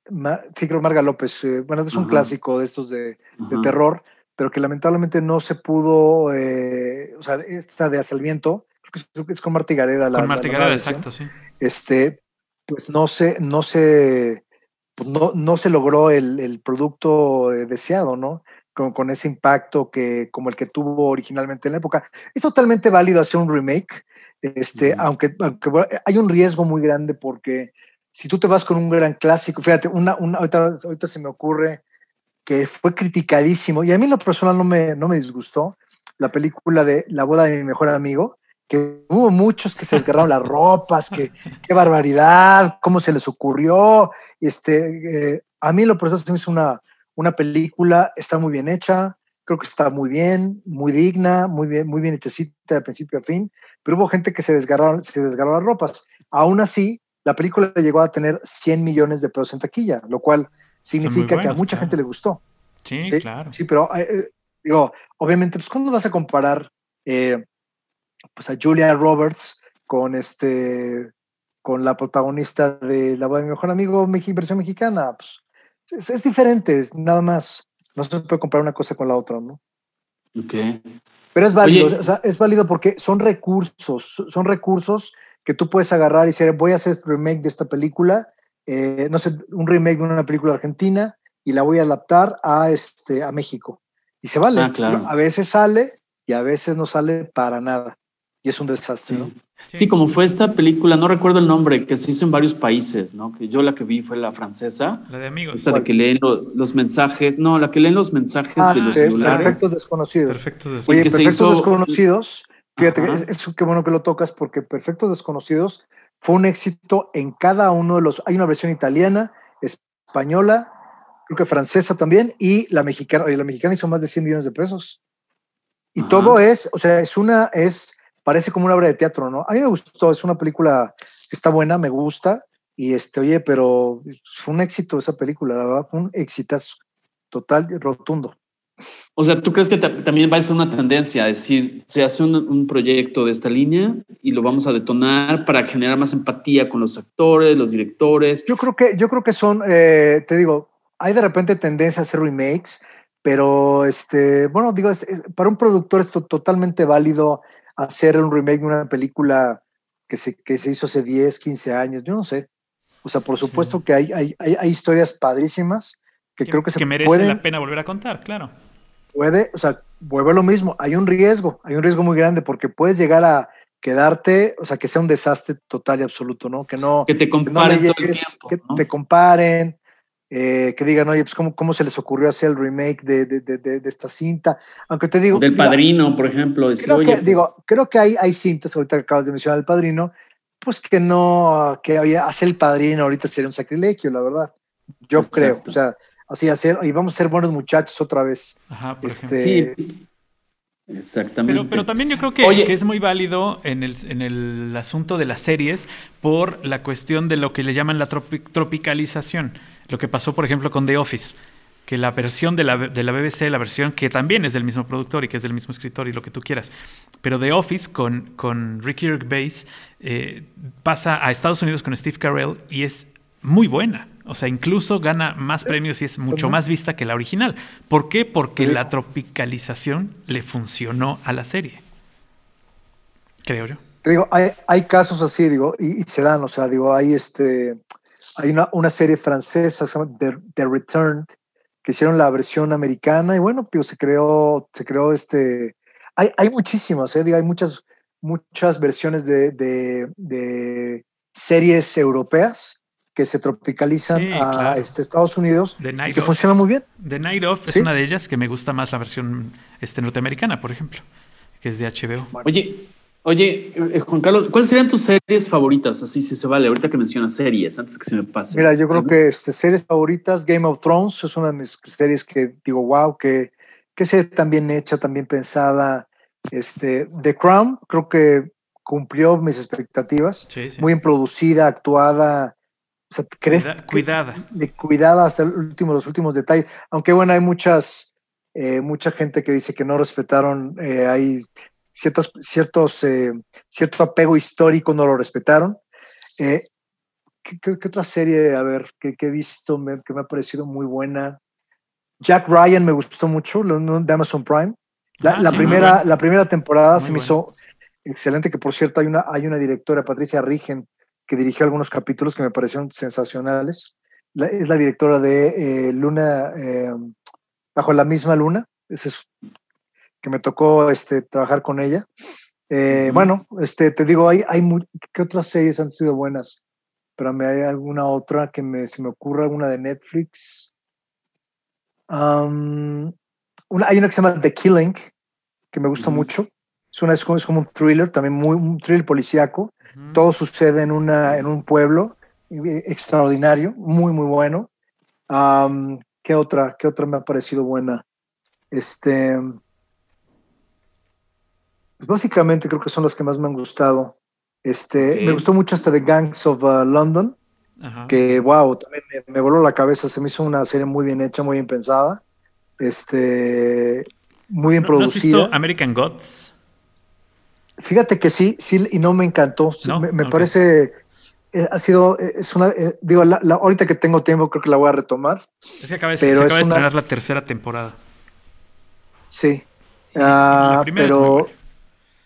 sí creo Marga López, eh, bueno, es un clásico de estos de, terror, pero que lamentablemente no se pudo, eh, o sea, esta de Hacia el Viento, creo que es con Marta Gareda. La, con Marta Gareda, exacto, sí. Este, pues no se, no se, pues no, no se logró el, producto eh, deseado, ¿no? Con, con, ese impacto que, como el que tuvo originalmente en la época. Es totalmente válido hacer un remake, este, aunque, aunque hay un riesgo muy grande porque si tú te vas con un gran clásico, fíjate, una, una, ahorita, se me ocurre que fue criticadísimo y a mí en lo personal no me, no me disgustó la película de La boda de mi mejor amigo, que hubo muchos que se desgarraron las ropas, que qué barbaridad, cómo se les ocurrió. Este, eh, a mí lo personal se me hizo una, una película, está muy bien hecha, creo que está muy bien, muy digna, muy bien, muy bien hechecita de principio a fin, pero hubo gente que se desgarraron, se desgarró las ropas. Aún así, la película llegó a tener 100 millones de pesos en taquilla, lo cual significa que a mucha gente le gustó. Sí, claro. Sí, pero eh, digo, obviamente, pues ¿cuándo vas a comparar eh, pues a Julia Roberts con este con la protagonista de La de mi mejor amigo, versión mexicana? Pues es, es, diferente, es nada más. No se puede comparar una cosa con la otra, ¿no? Ok. Pero es válido, o sea, es válido porque son recursos, son recursos que tú puedes agarrar y decir, voy a hacer este remake de esta película, eh, no sé, un remake de una película argentina y la voy a adaptar a, este, a México. Y se vale. Ah, claro. A veces sale y a veces no sale para nada. Y es un desastre, Sí. ¿no? Sí, como fue esta película, no recuerdo el nombre, que se hizo en varios países, ¿no? Que yo la que vi fue la francesa, La de amigos. esta de que leen lo- los mensajes, no, la que leen los mensajes Ah, de los celulares. Perfectos desconocidos. Perfecto. Oye, que se Perfectos hizo- Desconocidos, fíjate, que Ajá. es, es- qué bueno que lo tocas porque Perfectos Desconocidos fue un éxito en cada uno de los. Hay una versión italiana, española, creo que francesa también, y la mexicana. Y la mexicana hizo más de 100 millones de pesos. Y Ajá. todo es, o sea, es una, es, parece como una obra de teatro, ¿no? A mí me gustó, es una película que está buena, me gusta, y este, oye, pero fue un éxito esa película, la verdad, fue un exitazo total rotundo. O sea, ¿tú crees que ta- también va a ser una tendencia a decir, se hace un, un proyecto de esta línea y lo vamos a detonar para generar más empatía con los actores, los directores? Yo creo que, yo creo que son, eh, te digo, hay de repente tendencia a hacer remakes, pero este, bueno, digo, es- es- para un productor es to- totalmente válido hacer un remake de una película que se, que se hizo hace 10, 15 años, yo no sé. O sea, por supuesto que hay, hay, hay, hay historias padrísimas que, creo que se merece pueden, la pena volver a contar, claro. puede, o sea, vuelve a lo mismo, hay un riesgo, hay un riesgo muy grande porque puedes llegar a quedarte, o sea, que sea un desastre total y absoluto, ¿no? Que no, Que te que no comparen todo el llegues, tiempo. que ¿no? te comparen, eh, que digan, oye, pues ¿cómo, cómo se les ocurrió hacer el remake de, de, de, de- de esta cinta. Aunque te digo, Del mira, padrino, por ejemplo, decir, creo oye, que, pues, digo, creo que hay, hay cintas, ahorita que acabas de mencionar el padrino, pues que no, que había, hacer el padrino ahorita sería un sacrilegio, la verdad. Yo creo, o sea, así hacer, y vamos a ser buenos muchachos otra vez. Ajá, por ejemplo. Este, sí, exactamente. Pero, pero también yo creo que, Oye. que es muy válido en el, en el asunto de las series por la cuestión de lo que le llaman la tropi- tropicalización. Lo que pasó, por ejemplo, con The Office. Que la versión de la, de la BBC, la versión que también es del mismo productor y que es del mismo escritor y lo que tú quieras. Pero The Office con, con Ricky Gervais eh, pasa a Estados Unidos con Steve Carell y es muy buena. O sea, incluso gana más premios y es mucho más vista que la original. ¿Por qué? Porque la tropicalización le funcionó a la serie. Creo yo. te digo, hay, hay casos así, digo, y, y se dan, o sea, digo, hay este, hay una, una serie francesa, que se llama The, The Returned, que hicieron la versión americana, y bueno, digo, se creó, se creó este, hay, hay muchísimas, ¿eh? hay muchas, muchas versiones de, de, de series europeas que se tropicalizan Sí, a claro. este, Estados Unidos The y Night que Of. funcionan muy bien. The Night Of es una de ellas que me gusta más la versión este, norteamericana, por ejemplo, que es de HBO. Oye, oye, eh, Juan Carlos, ¿cuáles serían tus series favoritas? Así si se vale, ahorita que mencionas series, antes que se me pase. Mira, yo creo que este, series favoritas, Game of Thrones es una de mis series que digo, wow, que, que serie tan bien hecha, tan bien pensada. Este, The Crown creo que cumplió mis expectativas, Sí, sí. muy bien producida, actuada, o sea, crees que- cuidada. cuidada hasta el último, los últimos detalles. Aunque bueno, hay muchas, eh, mucha gente que dice que no respetaron, eh, hay ciertos, ciertos, eh, cierto apego histórico, no lo respetaron. Eh, ¿qué, qué- qué otra serie, a ver, que, que he visto me- que me ha parecido muy buena? Jack Ryan me gustó mucho, de Amazon Prime. La, Ah, la sí, primera, buena. la primera temporada Muy se me buena. hizo excelente, que por cierto hay una, hay una directora, Patricia Rigen, que dirigió algunos capítulos que me parecieron sensacionales. La- es la directora de eh, Luna, eh, Bajo la misma luna, ese es que me tocó este, trabajar con ella. Eh, Ujú. Bueno, este, te digo, hay, hay mu- ¿qué otras series han sido buenas? Pero me hay alguna otra que me, se me ocurra, alguna de Netflix. Am, una, hay una que se llama The Killing, que me gusta Ujú. mucho. Es, una, es, como, es como un thriller, también muy, un thriller policíaco. Ujú. Todo sucede en, una, en un pueblo eh, extraordinario, muy, muy bueno. Am, ¿qué, otra, ¿Qué otra me ha parecido buena? Este, básicamente creo que son las que más me han gustado. Este, Me gustó mucho hasta The Gangs of uh, London, Ajá. que wow, también me, me voló la cabeza, se me hizo una serie muy bien hecha, muy bien pensada, este, muy bien ¿No, no has producida. visto American Gods? Fíjate que sí, sí, y no me encantó. ¿No? Me, parece, eh, ha sido, eh, es una, eh, digo, la- la- ahorita que tengo tiempo creo que la voy a retomar. Es que acaba de, Pero se es de una- estrenar la tercera temporada. Sí. Ah, pero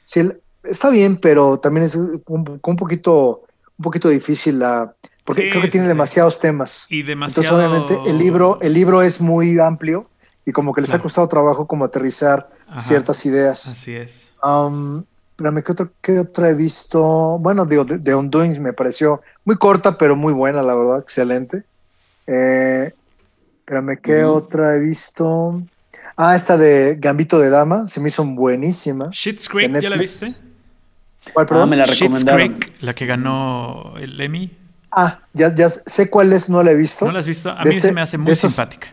sí, está bien, pero también es un, un poquito, un poquito difícil la, porque creo que tiene demasiados temas. Y demasiado... Entonces, obviamente, el libro, el libro es muy amplio y como que les ha costado trabajo como aterrizar ciertas ideas. Así es. Um, espérame, ¿qué otra, ¿qué otra he visto? Bueno, digo, de, de Undoings me pareció muy corta, pero muy buena, la verdad, excelente. Eh, espérame, ¿qué otra he visto? Ah, esta de Gambito de Dama, se me hizo buenísima. Shit's Creek, ¿ya la viste? ¿Cuál, perdón? Ah, me la recomendaron. Creek, la que ganó el Emmy. Ah, ya, ya sé cuál es, no la he visto. ¿No la has visto? A mí este, se me hace muy simpática.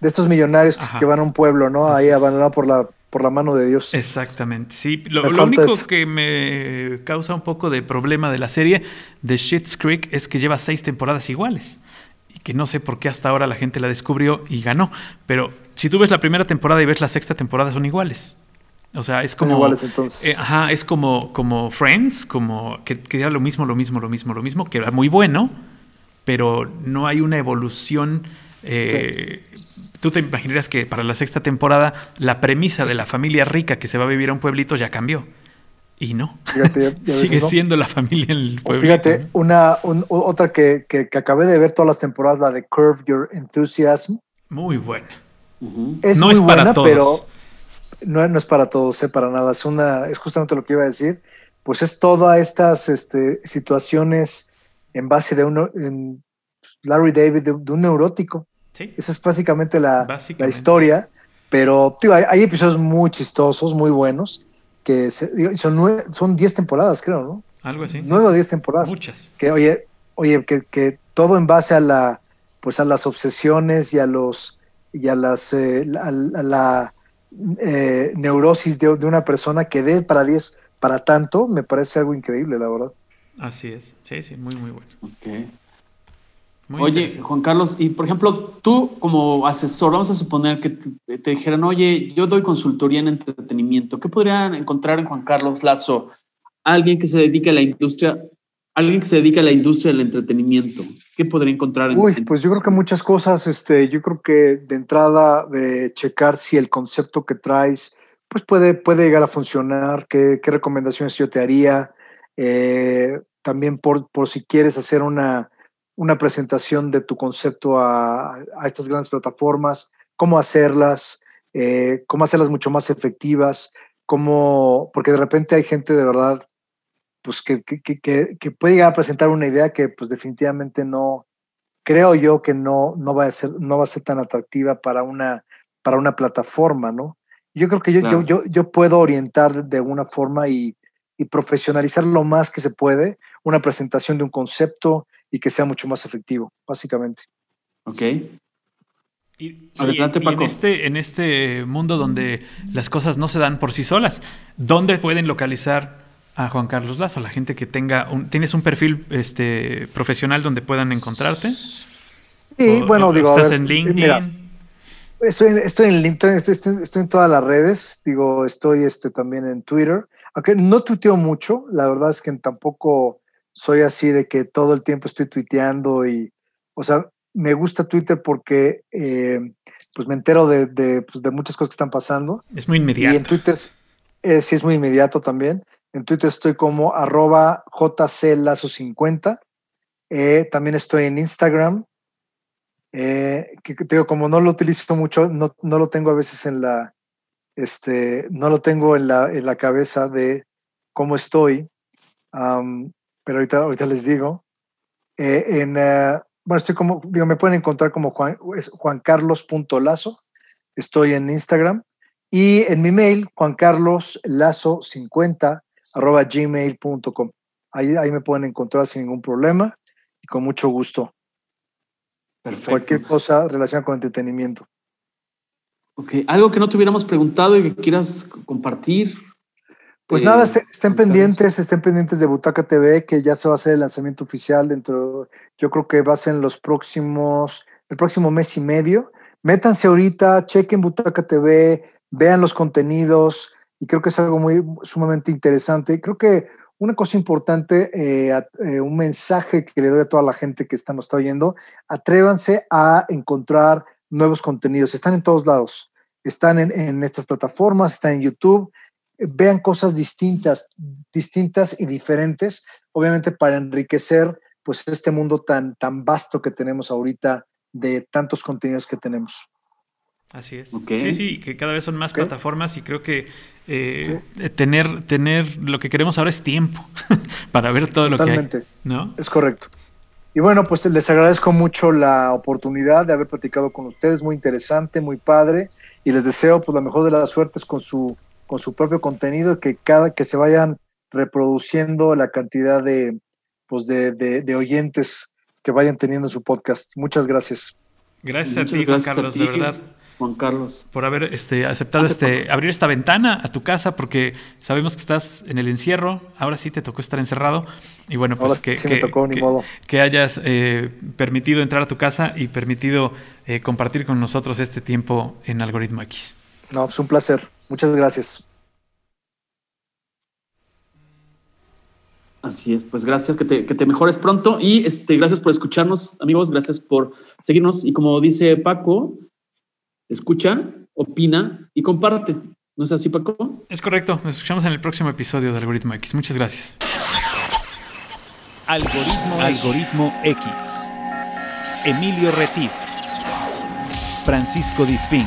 De estos millonarios que, van a un pueblo, ¿no? Ahí abandonado por la, por la mano de Dios. Exactamente, sí. Lo, único que me causa un poco de problema de la serie de Shit's Creek es que lleva seis temporadas iguales. Y que no sé por qué hasta ahora la gente la descubrió y ganó. Pero si tú ves la primera temporada y ves la sexta temporada, son iguales. O sea, es como. Iguales, entonces. Eh, ajá, es como, como Friends, como que, que, era lo mismo, lo mismo, lo mismo, lo mismo, que era muy bueno, pero no hay una evolución. Eh, Tú te imaginarías que para la sexta temporada la premisa de la familia rica que se va a vivir a un pueblito ya cambió. Y no. Fíjate, <laughs> Sigue siendo la familia en el pueblito. Fíjate, una, otra que, que, acabé de ver todas las temporadas, la de Curve Your Enthusiasm. Muy buena. Es no muy es para buena, todos. pero no, no es para todos, ¿eh? para nada. Es una, es justamente lo que iba a decir. Pues es todas estas este, situaciones en base de uno, en Larry David, de, un neurótico. ¿Sí? Esa es básicamente la, la historia. Pero hay, episodios muy chistosos, muy buenos, que son, son 10 temporadas, creo, ¿no? Algo así. 9 o 10 temporadas. Muchas. Que, oye, oye que, que, todo en base a la pues a las obsesiones y a los y a las eh, a la eh, neurosis de, una persona que dé para 10 para tanto, me parece algo increíble, la verdad. Así es, sí, sí, muy, muy bueno. oye, Juan Carlos, y por ejemplo, tú como asesor, vamos a suponer que te, dijeran, oye, yo doy consultoría en entretenimiento, ¿qué podrían encontrar en Juan Carlos Lazo? Alguien que se dedique a la industria alguien que se dedica a la industria del entretenimiento, ¿qué podría encontrar? En Uy, pues yo creo que muchas cosas, este, yo creo que de entrada de checar si el concepto que traes, pues puede, puede llegar a funcionar, qué, qué recomendaciones yo te haría, eh, también por, por si quieres hacer una, una presentación de tu concepto a, a estas grandes plataformas, cómo hacerlas, eh, cómo hacerlas mucho más efectivas, cómo, porque de repente hay gente de verdad pues que, que, que, que, puede llegar a presentar una idea que pues definitivamente no, creo yo que no, no, va, a ser, no va a ser tan atractiva para una, para una plataforma, ¿no? Yo creo que yo, yo, yo, yo, puedo orientar de alguna forma y, y, profesionalizar lo más que se puede una presentación de un concepto y que sea mucho más efectivo, básicamente. Ok. Y, Adelante, Paco. en, este, en este mundo donde las cosas no se dan por sí solas, ¿dónde pueden localizar a Juan Carlos Lazo, la gente que tenga un, ¿tienes un perfil este profesional donde puedan encontrarte? Sí, bueno, digo, ¿estás en LinkedIn? estoy, estoy en LinkedIn, estoy, en todas las redes, digo, estoy este, también en Twitter, aunque no tuiteo mucho, la verdad es que tampoco soy así de que todo el tiempo estoy tuiteando y, o sea, me gusta Twitter porque pues me entero de, de, pues, de, muchas cosas que están pasando. Es muy inmediato. Y en Twitter eh, sí es muy inmediato también. En Twitter estoy como arroba jclazo50. Eh, también estoy en Instagram. Eh, que te digo, como no lo utilizo mucho, no, no, lo tengo a veces en la, este, no lo tengo en la, en la cabeza de cómo estoy. pero ahorita, ahorita les digo. Eh, en, bueno, estoy como, digo, me pueden encontrar como Juan, Juan Carlos.lazo. Estoy en Instagram. Y en mi mail, juancarloslazo50 arroba gmail.com. Ahí, ahí me pueden encontrar sin ningún problema y con mucho gusto. Perfecto. Cualquier cosa relacionada con entretenimiento. Ok, algo que no te hubiéramos preguntado y que quieras compartir. Pues nada, eh, estén, pendientes, estén pendientes de Butaca TV, que ya se va a hacer el lanzamiento oficial dentro, yo creo que va a ser en los próximos, el próximo mes y medio. Métanse ahorita, chequen Butaca TV, vean los contenidos, y creo que es algo muy sumamente interesante. Creo que una cosa importante, eh, eh, un mensaje que le doy a toda la gente que está, nos está oyendo, atrévanse a encontrar nuevos contenidos. Están en todos lados. están en, estas plataformas, están en YouTube. Vean cosas distintas, distintas y diferentes, obviamente para enriquecer pues este mundo tan, tan vasto que tenemos ahorita de tantos contenidos que tenemos. Así es. Sí, sí, que cada vez son más plataformas y creo que eh, tener, tener lo que queremos ahora es tiempo <laughs> para ver todo lo que hay. ¿no? Es correcto. Y bueno, pues les agradezco mucho la oportunidad de haber platicado con ustedes, muy interesante, muy padre, y les deseo pues la mejor de las suertes con su, con su propio contenido, que cada que se vayan reproduciendo la cantidad de, pues de, de, oyentes que vayan teniendo en su podcast. Muchas gracias. Gracias a ti, Juan Carlos, de verdad. Juan Carlos. Por haber este, aceptado este, abrir esta ventana a tu casa, porque sabemos que estás en el encierro. Ahora sí te tocó estar encerrado. Y bueno, pues que, que, hayas eh, permitido entrar a tu casa y permitido eh, compartir con nosotros este tiempo en Algoritmo X. No, es pues un placer. Muchas gracias. Así es, pues gracias, que te, que te, mejores pronto y este, gracias por escucharnos, amigos, gracias por seguirnos y como dice Paco, escucha, opina y comparte. ¿No es así, Paco? Es correcto. Nos escuchamos en el próximo episodio de Algoritmo X. Muchas gracias. Algoritmo, Algoritmo X. Emilio Retif. Francisco Disfín.